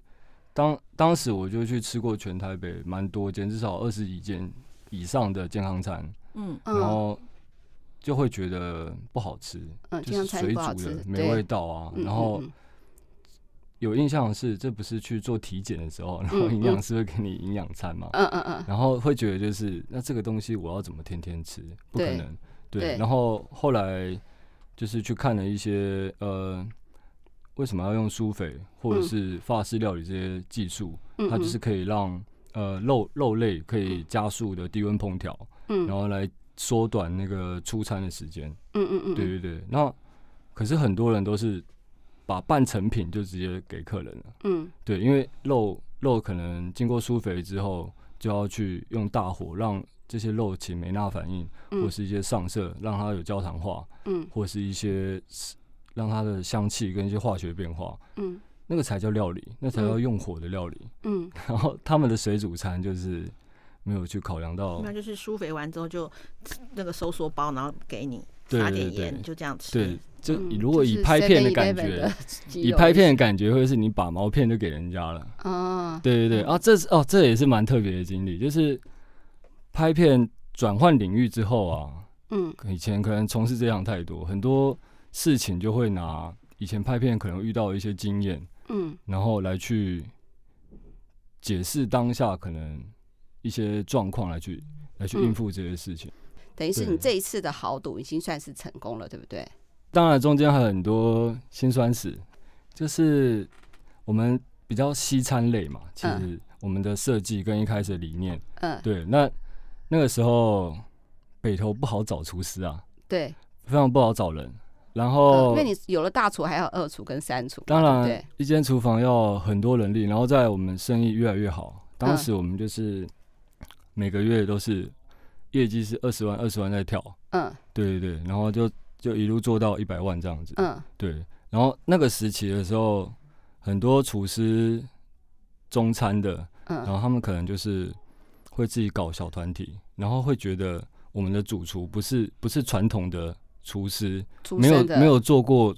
当当时我就去吃过全台北蛮多间，至少二十几间以上的健康餐，嗯，然后。就会觉得不好吃，嗯、就是水煮的没味道啊。然后有印象的是，这不是去做体检的时候，*laughs* 然后营养师会给你营养餐嘛？嗯嗯嗯。然后会觉得就是，那这个东西我要怎么天天吃？不可能。对。然后后来就是去看了一些呃，为什么要用苏菲或者是法式料理这些技术？它就是可以让呃肉肉类可以加速的低温烹调，然后来。缩短那个出餐的时间，嗯嗯嗯，对对对。那可是很多人都是把半成品就直接给客人了，嗯，对，因为肉肉可能经过疏肥之后，就要去用大火让这些肉起梅纳反应，或是一些上色，让它有焦糖化，嗯，或是一些让它的香气跟一些化学变化，嗯，那个才叫料理，那才叫用火的料理，嗯。*laughs* 然后他们的水煮餐就是。没有去考量到，那就是舒肥完之后就那个收缩包，然后给你撒点盐，就这样吃。对，就如果以拍片的感觉，*laughs* 以拍片的感觉，会是你把毛片就给人家了。哦，对对对，啊，这是哦，这也是蛮特别的经历，就是拍片转换领域之后啊，嗯，以前可能从事这样太多，很多事情就会拿以前拍片可能遇到的一些经验，嗯，然后来去解释当下可能。一些状况来去来去应付这些事情，嗯、等于是你这一次的豪赌已经算是成功了，对不对？当然中间还有很多辛酸史，就是我们比较西餐类嘛，其实我们的设计跟一开始的理念，嗯，对，那那个时候北投不好找厨师啊，对，非常不好找人，然后、嗯、因为你有了大厨，还要二厨跟三厨，当然对，一间厨房要很多人力，然后在我们生意越来越好，当时我们就是。每个月都是业绩是二十万，二十万在跳，嗯，对对对，然后就就一路做到一百万这样子，嗯，对。然后那个时期的时候，很多厨师中餐的，嗯，然后他们可能就是会自己搞小团体，然后会觉得我们的主厨不是不是传统的厨师，没有没有做过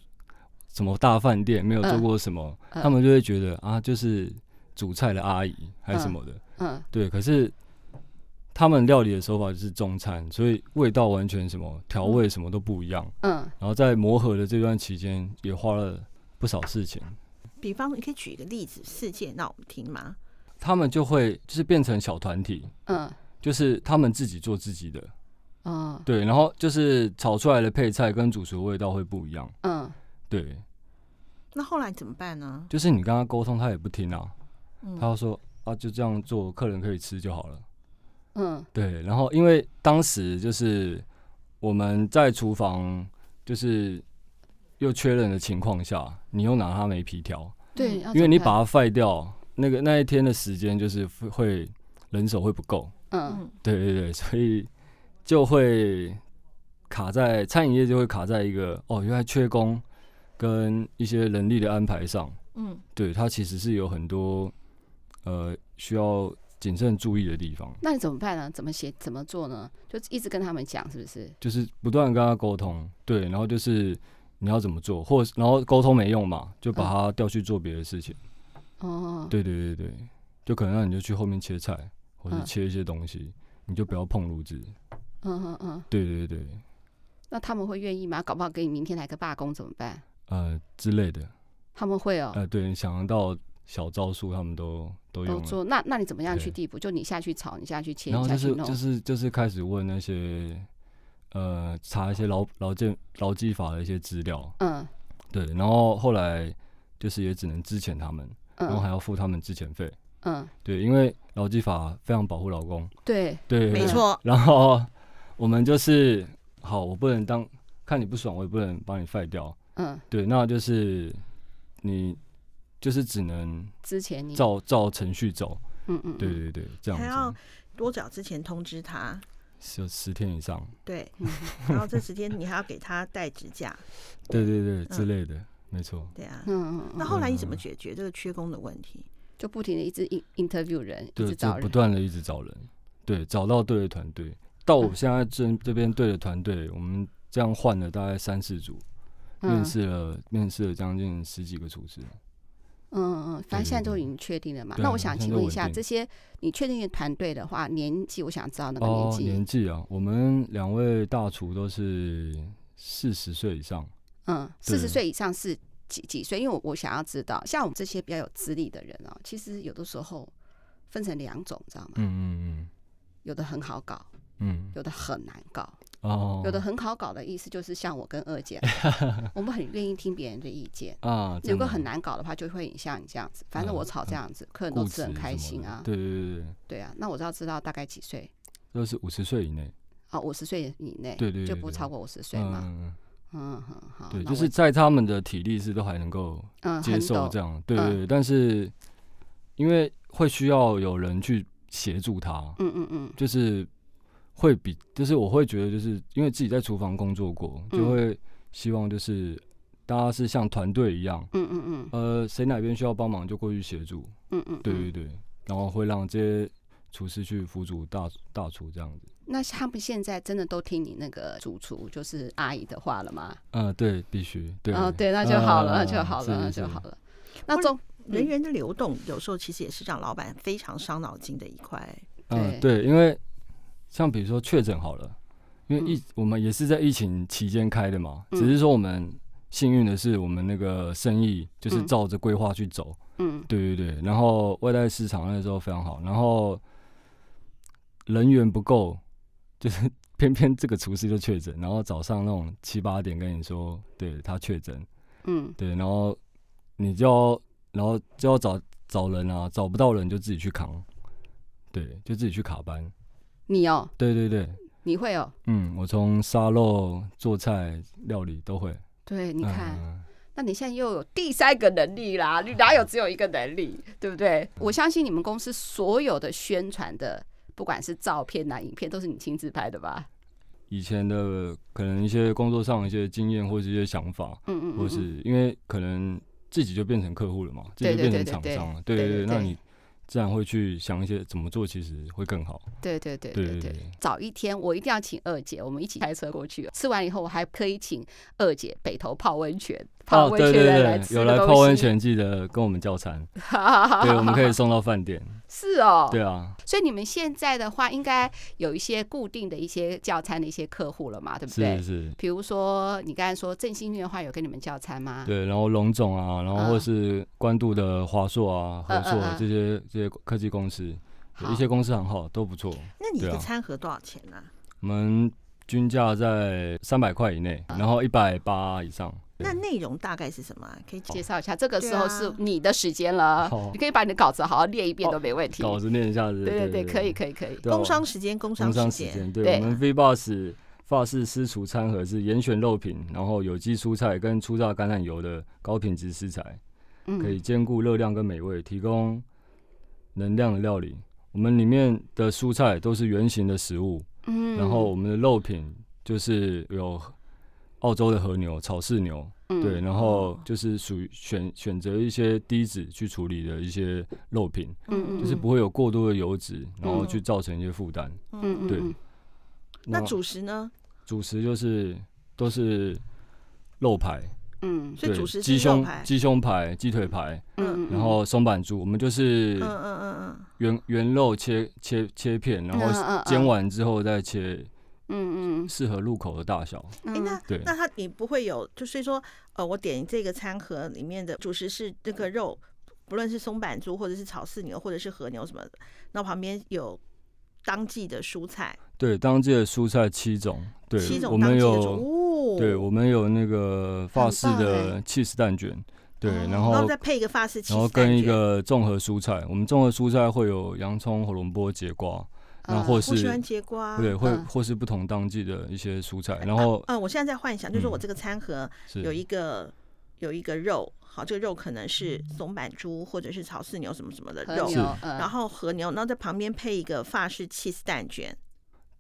什么大饭店，没有做过什么，他们就会觉得啊，就是煮菜的阿姨还是什么的，嗯，对。可是他们料理的手法就是中餐，所以味道完全什么调味什么都不一样。嗯，然后在磨合的这段期间，也花了不少事情。比方，你可以举一个例子，事件让我们听吗？他们就会就是变成小团体，嗯，就是他们自己做自己的，嗯，对，然后就是炒出来的配菜跟主厨的味道会不一样，嗯，对。那后来怎么办呢？就是你跟他沟通，他也不听啊，嗯，他说啊，就这样做，客人可以吃就好了。嗯，对，然后因为当时就是我们在厨房就是又缺人的情况下，你又拿它没皮条，对，因为你把它废掉，那个那一天的时间就是会人手会不够，嗯，对对对，所以就会卡在餐饮业就会卡在一个哦，原来缺工。跟一些人力的安排上，嗯，对，它其实是有很多呃需要谨慎注意的地方。那你怎么办呢？怎么写？怎么做呢？就一直跟他们讲，是不是？就是不断跟他沟通，对，然后就是你要怎么做，或然后沟通没用嘛，就把他调去做别的事情。哦，对对对对，就可能让你就去后面切菜，或者切一些东西，嗯、你就不要碰炉子。嗯嗯嗯，对对对。那他们会愿意吗？搞不好给你明天来个罢工怎么办？呃之类的。他们会哦。呃，对，你想得到小招数，他们都都用。都做。那那你怎么样去地步？就你下去炒，你下去切，然后就是就是就是开始问那些呃查一些劳劳健劳基法的一些资料。嗯。对，然后后来就是也只能支遣他们。然后还要付他们支遣费，嗯，对，因为劳基法非常保护劳工，对，对，没错。然后我们就是，好，我不能当看你不爽，我也不能把你废掉，嗯，对，那就是你就是只能之前你照照程序走，嗯嗯，对对对，这样子还要多早之前通知他，十十天以上，对，*laughs* 然后这十天你还要给他带指甲，对对对之类的。没错，对啊，嗯嗯，那后来你怎么解决这个缺工的问题？就不停的一直 interview 人，对，一直找人，不断的一直找人，对，找到对的团队。到我现在这这边对的团队，我们这样换了大概三四组，面试了面试了将近十几个厨师。嗯嗯，反正现在都已经确定了嘛。那我想请问一下，这些你确定的团队的话，年纪我想知道那个年纪。年纪啊，我们两位大厨都是四十岁以上。嗯，四十岁以上是几几岁？因为我我想要知道，像我们这些比较有资历的人哦，其实有的时候分成两种，知道吗？嗯嗯嗯。有的很好搞，嗯，有的很难搞。哦。有的很好搞的意思就是像我跟二姐，*laughs* 我们很愿意听别人的意见啊。如果很难搞的话，就会像你这样子，反正我吵这样子，客人都吃很开心啊。对对对对。对啊，那我就要知道大概几岁？都是五十岁以内。哦，五十岁以内。对对。就不超过五十岁嘛。嗯嗯，好。对，就是在他们的体力是都还能够接受这样，对对。但是因为会需要有人去协助他，嗯嗯嗯，就是会比，就是我会觉得，就是因为自己在厨房工作过，就会希望就是大家是像团队一样，嗯嗯嗯，呃，谁哪边需要帮忙就过去协助，嗯嗯，对对对，然后会让这些厨师去辅助大大厨这样子。那他们现在真的都听你那个主厨，就是阿姨的话了吗？嗯，对，必须。对，哦，对，那就好了，那就好了，那就好了。那中人员的流动，有时候其实也是让老板非常伤脑筋的一块。嗯，对，因为像比如说确诊好了，因为疫我们也是在疫情期间开的嘛，只是说我们幸运的是，我们那个生意就是照着规划去走。嗯，对对对，然后外带市场那时候非常好，然后人员不够。就是 *laughs* 偏偏这个厨师就确诊，然后早上那种七八点跟你说，对他确诊，嗯，对，然后你就要，然后就要找找人啊，找不到人就自己去扛，对，就自己去卡班。你哦，对对对，你会哦，嗯，我从沙漏、做菜、料理都会。对，你看，嗯、那你现在又有第三个能力啦，你哪有只有一个能力，对不对？我相信你们公司所有的宣传的。不管是照片啊、影片，都是你亲自拍的吧？以前的可能一些工作上一些经验或者一些想法，嗯嗯，或是因为可能自己就变成客户了嘛，自己就变成厂商了，对对对，那你。自然会去想一些怎么做，其实会更好。对对对对对，早一天我一定要请二姐，我们一起开车过去。吃完以后，我还可以请二姐北头泡温泉，泡温泉。有来泡温泉，记得跟我们叫餐。*laughs* 对，我们可以送到饭店。是哦。对啊。所以你们现在的话，应该有一些固定的一些叫餐的一些客户了嘛？对不对？是是。比如说你刚才说振兴的话，有跟你们叫餐吗？对，然后龙总啊，然后或是关渡的华硕啊、和硕这些这些。科技公司，有一些公司很好，都不错。那你的餐盒多少钱呢？我们均价在三百块以内，然后一百八以上。那内容大概是什么？可以介绍一下。这个时候是你的时间了，你可以把你的稿子好好念一遍都没问题。稿子念一下子。对对对，可以可以可以。工商时间，工商时间。对，我们 V-Boss 法式私厨餐盒是严选肉品，然后有机蔬菜跟初榨橄榄油的高品质食材，可以兼顾热量跟美味，提供。能量的料理，我们里面的蔬菜都是圆形的食物，嗯，然后我们的肉品就是有澳洲的和牛、草饲牛，对，然后就是属于选选择一些低脂去处理的一些肉品，嗯，就是不会有过多的油脂，然后去造成一些负担，嗯，对。那主食呢？主食就是都是肉排，嗯，所以主食鸡胸、鸡胸排、鸡腿排，嗯，然后松板猪，我们就是，嗯嗯嗯嗯，原原肉切切切片，然后煎完之后再切。嗯嗯，适合入口的大小。哎、欸，那对，那它你不会有，就是说，呃，我点这个餐盒里面的主食是这个肉，不论是松板猪或者是炒四牛或者是和牛什么的，那旁边有当季的蔬菜。对，当季的蔬菜七种。对，七种我们有，哦、对，我们有那个法式的 cheese 蛋卷。对，然后，然后再配一个法式然后跟一个综合蔬菜。我们综合蔬菜会有洋葱、胡萝卜、节瓜。然后或是喜欢节瓜，对，会或是不同当季的一些蔬菜。然后，嗯，我现在在幻想，就是我这个餐盒有一个有一个肉，好，这个肉可能是松板猪或者是草饲牛什么什么的肉，然后和牛，然后在旁边配一个法式 cheese 蛋卷。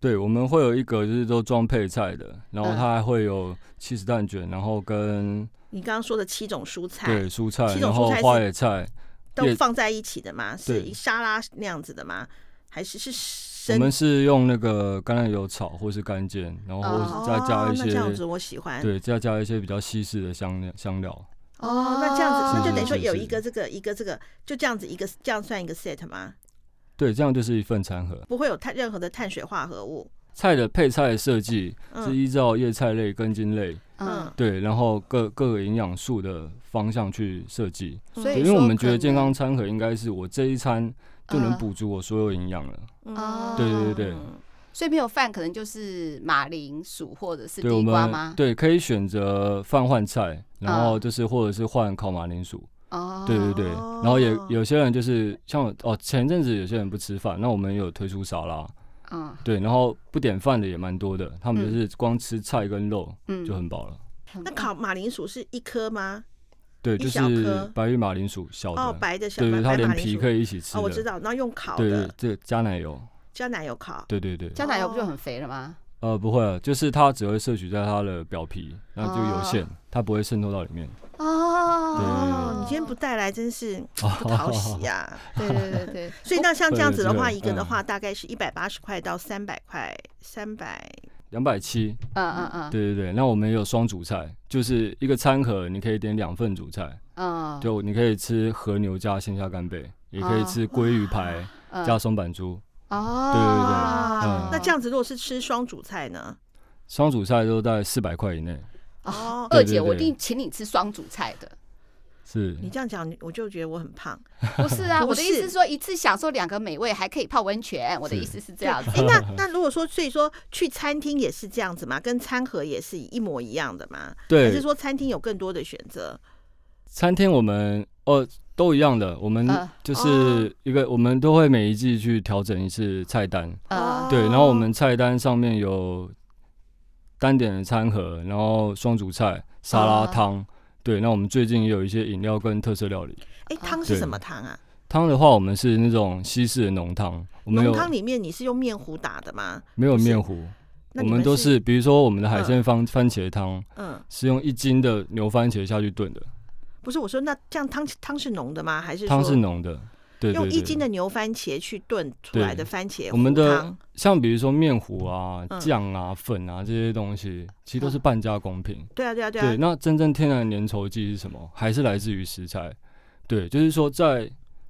对，我们会有一个就是都装配菜的，然后它还会有 cheese 蛋卷，然后跟你刚刚说的七种蔬菜，对，蔬菜，然后花野菜都放在一起的吗？是一沙拉那样子的吗？还是是？我们是用那个橄榄油炒，或是干煎，然后再加一些，这样子我喜欢。对，再加一些比较西式的香料香料。哦，那这样子，那就等于说有一个这个一个这个，就这样子一个，这样算一个 set 吗？对，这样就是一份餐盒，不会有碳任何的碳水化合物。菜的配菜设计是依照叶菜类、根茎类，嗯，对，然后各各个营养素的方向去设计。所以，因为我们觉得健康餐盒应该是我这一餐。就能补足我所有营养了。哦，对对对，所以没有饭可能就是马铃薯或者是地瓜吗？对，可以选择饭换菜，然后就是或者是换烤马铃薯。哦，对对对，然后也有些人就是像哦，前阵子有些人不吃饭，那我们有推出沙拉。嗯，对，然后不点饭的也蛮多的，他们就是光吃菜跟肉就很饱了。那烤马铃薯是一颗吗？对，就是白玉马铃薯，小的。哦，白的小，对对，它连皮可以一起吃。哦，我知道，然后用烤的，对，加奶油，加奶油烤，对对对，加奶油不就很肥了吗？呃，不会，就是它只会摄取在它的表皮，然后就有限，它不会渗透到里面。哦，你今天不带来真是 *laughs* 不讨喜呀！*laughs* 对对对对，所以那像这样子的话，一个的话大概是一百八十块到三百块，三百。两百七，嗯嗯嗯，对对对，那我们也有双主菜，就是一个餐盒，你可以点两份主菜，嗯，就你可以吃和牛加鲜虾干贝，也可以吃鲑鱼排加松板猪，哦，对对对，嗯，那这样子如果是吃双主菜呢？双主菜都在四百块以内。哦，二姐，我一定请你吃双主菜的。是你这样讲，我就觉得我很胖。*laughs* 不是啊，我的意思是说，一次享受两个美味，还可以泡温泉。我的意思是这样子。哎，那 *laughs* 那如果说，所以说去餐厅也是这样子吗？跟餐盒也是一模一样的吗？对，还是说餐厅有更多的选择？餐厅我们哦都一样的，我们就是一个，我们都会每一季去调整一次菜单。啊，对，然后我们菜单上面有单点的餐盒，然后双主菜、沙拉、汤。对，那我们最近也有一些饮料跟特色料理。哎，汤是什么汤啊？汤的话，我们是那种西式的浓汤。浓汤里面你是用面糊打的吗？没有面糊，我们都是，比如说我们的海鲜番番茄汤，嗯，是用一斤的牛番茄下去炖的。不是，我说那这样汤汤是浓的吗？还是汤是浓的？用一斤的牛番茄去炖出来的番茄，我们的像比如说面糊啊、酱啊、粉啊这些东西，其实都是半加工品。对啊，对啊，对啊。对，那真正天然粘稠剂是什么？还是来自于食材。对，就是说在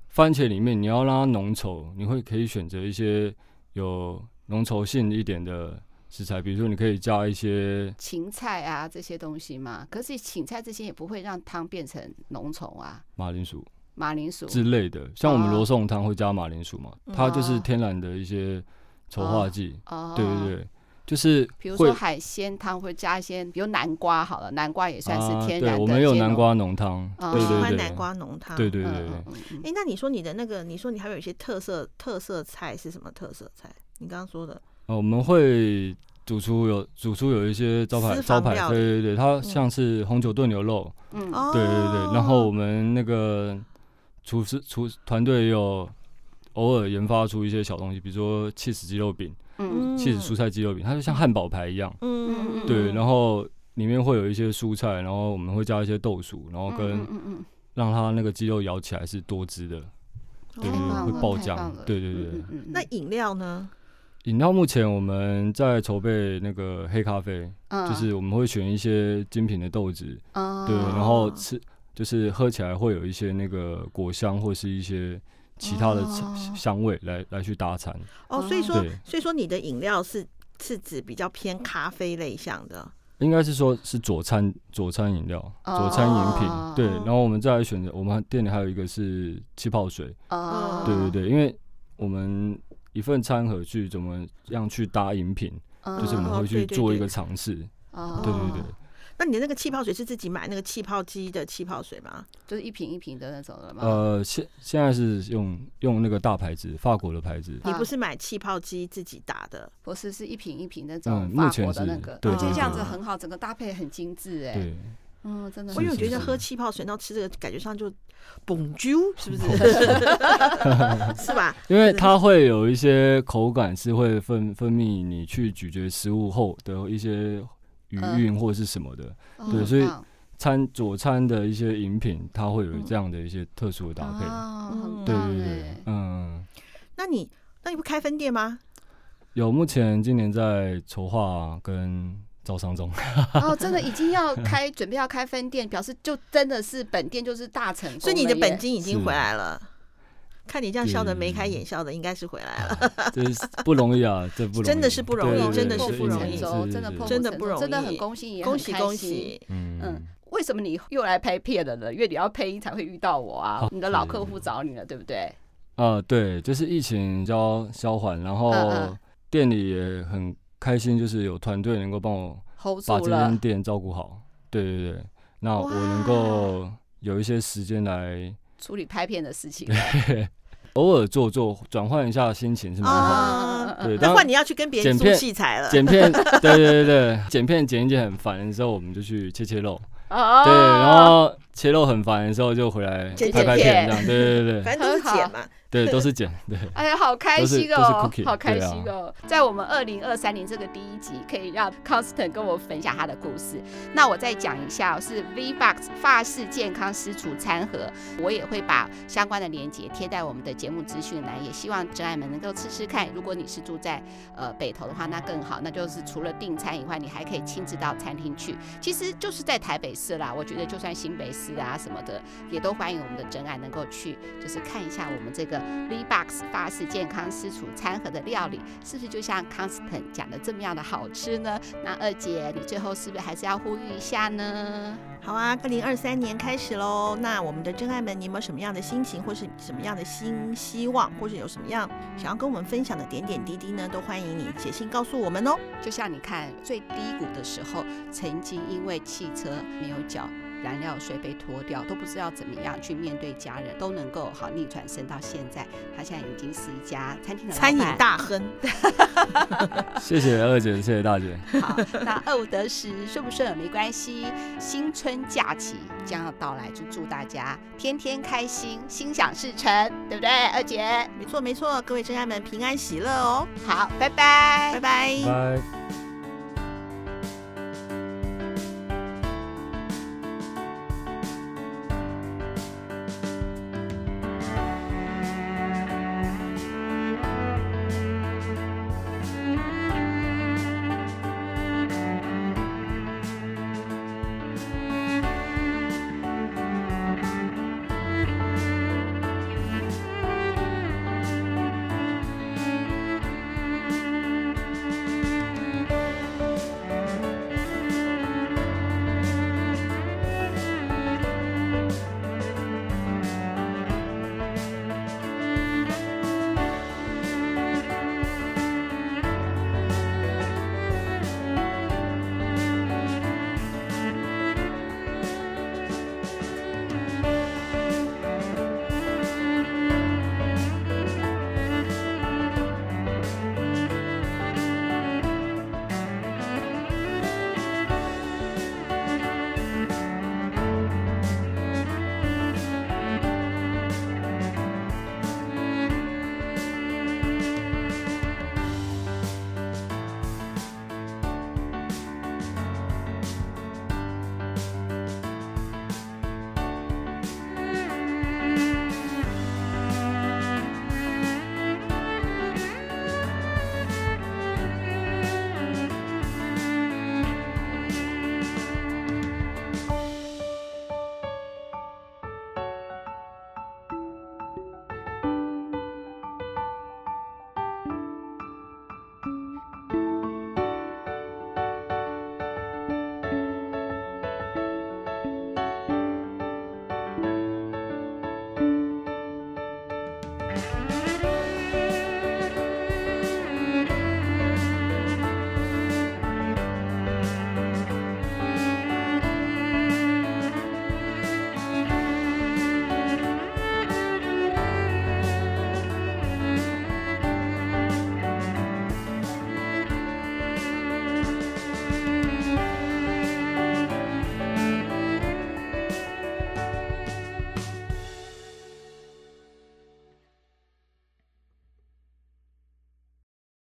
番茄里面，你要让它浓稠，你会可以选择一些有浓稠性一点的食材，比如说你可以加一些芹菜啊这些东西嘛。可是芹菜这些也不会让汤变成浓稠啊。马铃薯。马铃薯之类的，像我们罗宋汤会加马铃薯嘛？它就是天然的一些稠化剂。哦，对对对，就是比如说海鲜汤会加一些，比如南瓜好了，南瓜也算是天然的。我们有南瓜浓汤，我喜欢南瓜浓汤。对对对对。哎，那你说你的那个，你说你还有一些特色特色菜是什么特色菜？你刚刚说的。哦，我们会主厨有主厨有一些招牌招牌，对对对，它像是红酒炖牛肉。嗯，对对对，然后我们那个。厨师厨团队也有偶尔研发出一些小东西，比如说起司鸡肉饼，嗯，起司蔬菜鸡肉饼，它就像汉堡排一样，嗯，对，然后里面会有一些蔬菜，然后我们会加一些豆薯，然后跟让它那个鸡肉咬起来是多汁的，对对对，会爆浆，对对对。那饮料呢？饮料目前我们在筹备那个黑咖啡，就是我们会选一些精品的豆子，对，然后吃就是喝起来会有一些那个果香或是一些其他的香味来来去搭餐。哦，所以说所以说你的饮料是是指比较偏咖啡类向的。应该是说，是佐餐佐餐饮料，佐餐饮品，oh. 对。然后我们再来选择，我们店里还有一个是气泡水，oh. 对对对。因为我们一份餐盒去怎么样去搭饮品，oh. 就是我们会去做一个尝试，对对对。那你的那个气泡水是自己买那个气泡机的气泡水吗？就是一瓶一瓶的那种的吗？呃，现现在是用用那个大牌子，法国的牌子。你不是买气泡机自己打的？不是，是一瓶一瓶那种法国的那个。对，我觉得这样子很好，整个搭配很精致哎。对，嗯，真的。我有觉得喝气泡水，然后吃这个感觉上就嘣啾，是不是？*laughs* 是吧？因为它会有一些口感是会分分泌你去咀嚼食物后的一些。余韵或者是什么的，嗯、对，所以餐佐餐的一些饮品，它会有这样的一些特殊的搭配。嗯、对对对，嗯。那你那你不开分店吗？有，目前今年在筹划跟招商中。*laughs* 哦，真的已经要开，准备要开分店，表示就真的是本店就是大成功，所以你的本金已经回来了。看你这样笑得眉开眼笑的，应该是回来了。这不容易啊，*laughs* 这不容易，真的是不容易，真的是不容易，真的真的不容易，真的很恭喜你，恭喜恭喜。嗯嗯，为什么你又来拍片了呢？因为你要配音才会遇到我啊，你的老客户找你了，对不对？啊，对，就是疫情要消缓，然后店里也很开心，就是有团队能够帮我把这间店照顾好。对对对，那我能够有一些时间来。处理拍片的事情，*laughs* 偶尔做做，转换一下心情是蛮好的。对，那换你要去跟别人租器材了。剪片，对对对对，剪片剪一剪很烦的时候，我们就去切切肉。对，然后切肉很烦的时候，就回来拍拍片这样。对对对，反正都是剪嘛。对，*laughs* 都是剪。对，*laughs* 哎呀，好开心哦，好开心哦！在我们二零二三年这个第一集，可以让 Constant 跟我分享他的故事。那我再讲一下，是 V-Box 发式健康私厨餐盒，我也会把相关的链接贴在我们的节目资讯栏，也希望真爱们能够吃吃看。如果你是住在呃北投的话，那更好，那就是除了订餐以外，你还可以亲自到餐厅去。其实就是在台北市啦，我觉得就算新北市啊什么的，也都欢迎我们的真爱能够去，就是看一下我们这个。V-Box 发式健康私厨餐盒的料理，是不是就像 Constant 讲的这么样的好吃呢？那二姐，你最后是不是还是要呼吁一下呢？好啊，二零二三年开始喽。那我们的真爱们，你有没有什么样的心情，或是什么样的新希望，或是有什么样想要跟我们分享的点点滴滴呢？都欢迎你写信告诉我们哦。就像你看最低谷的时候，曾经因为汽车没有脚。燃料税被拖掉，都不知道怎么样去面对家人，都能够好逆转身到现在，他现在已经是一家餐厅的餐饮大亨。*laughs* *laughs* 谢谢二姐，谢谢大姐。*laughs* 好，那二五得十，顺不顺没关系。新春假期将要到来，就祝大家天天开心，心想事成，对不对？二姐，没错没错，各位真爱们平安喜乐哦。好，拜拜，拜拜，拜。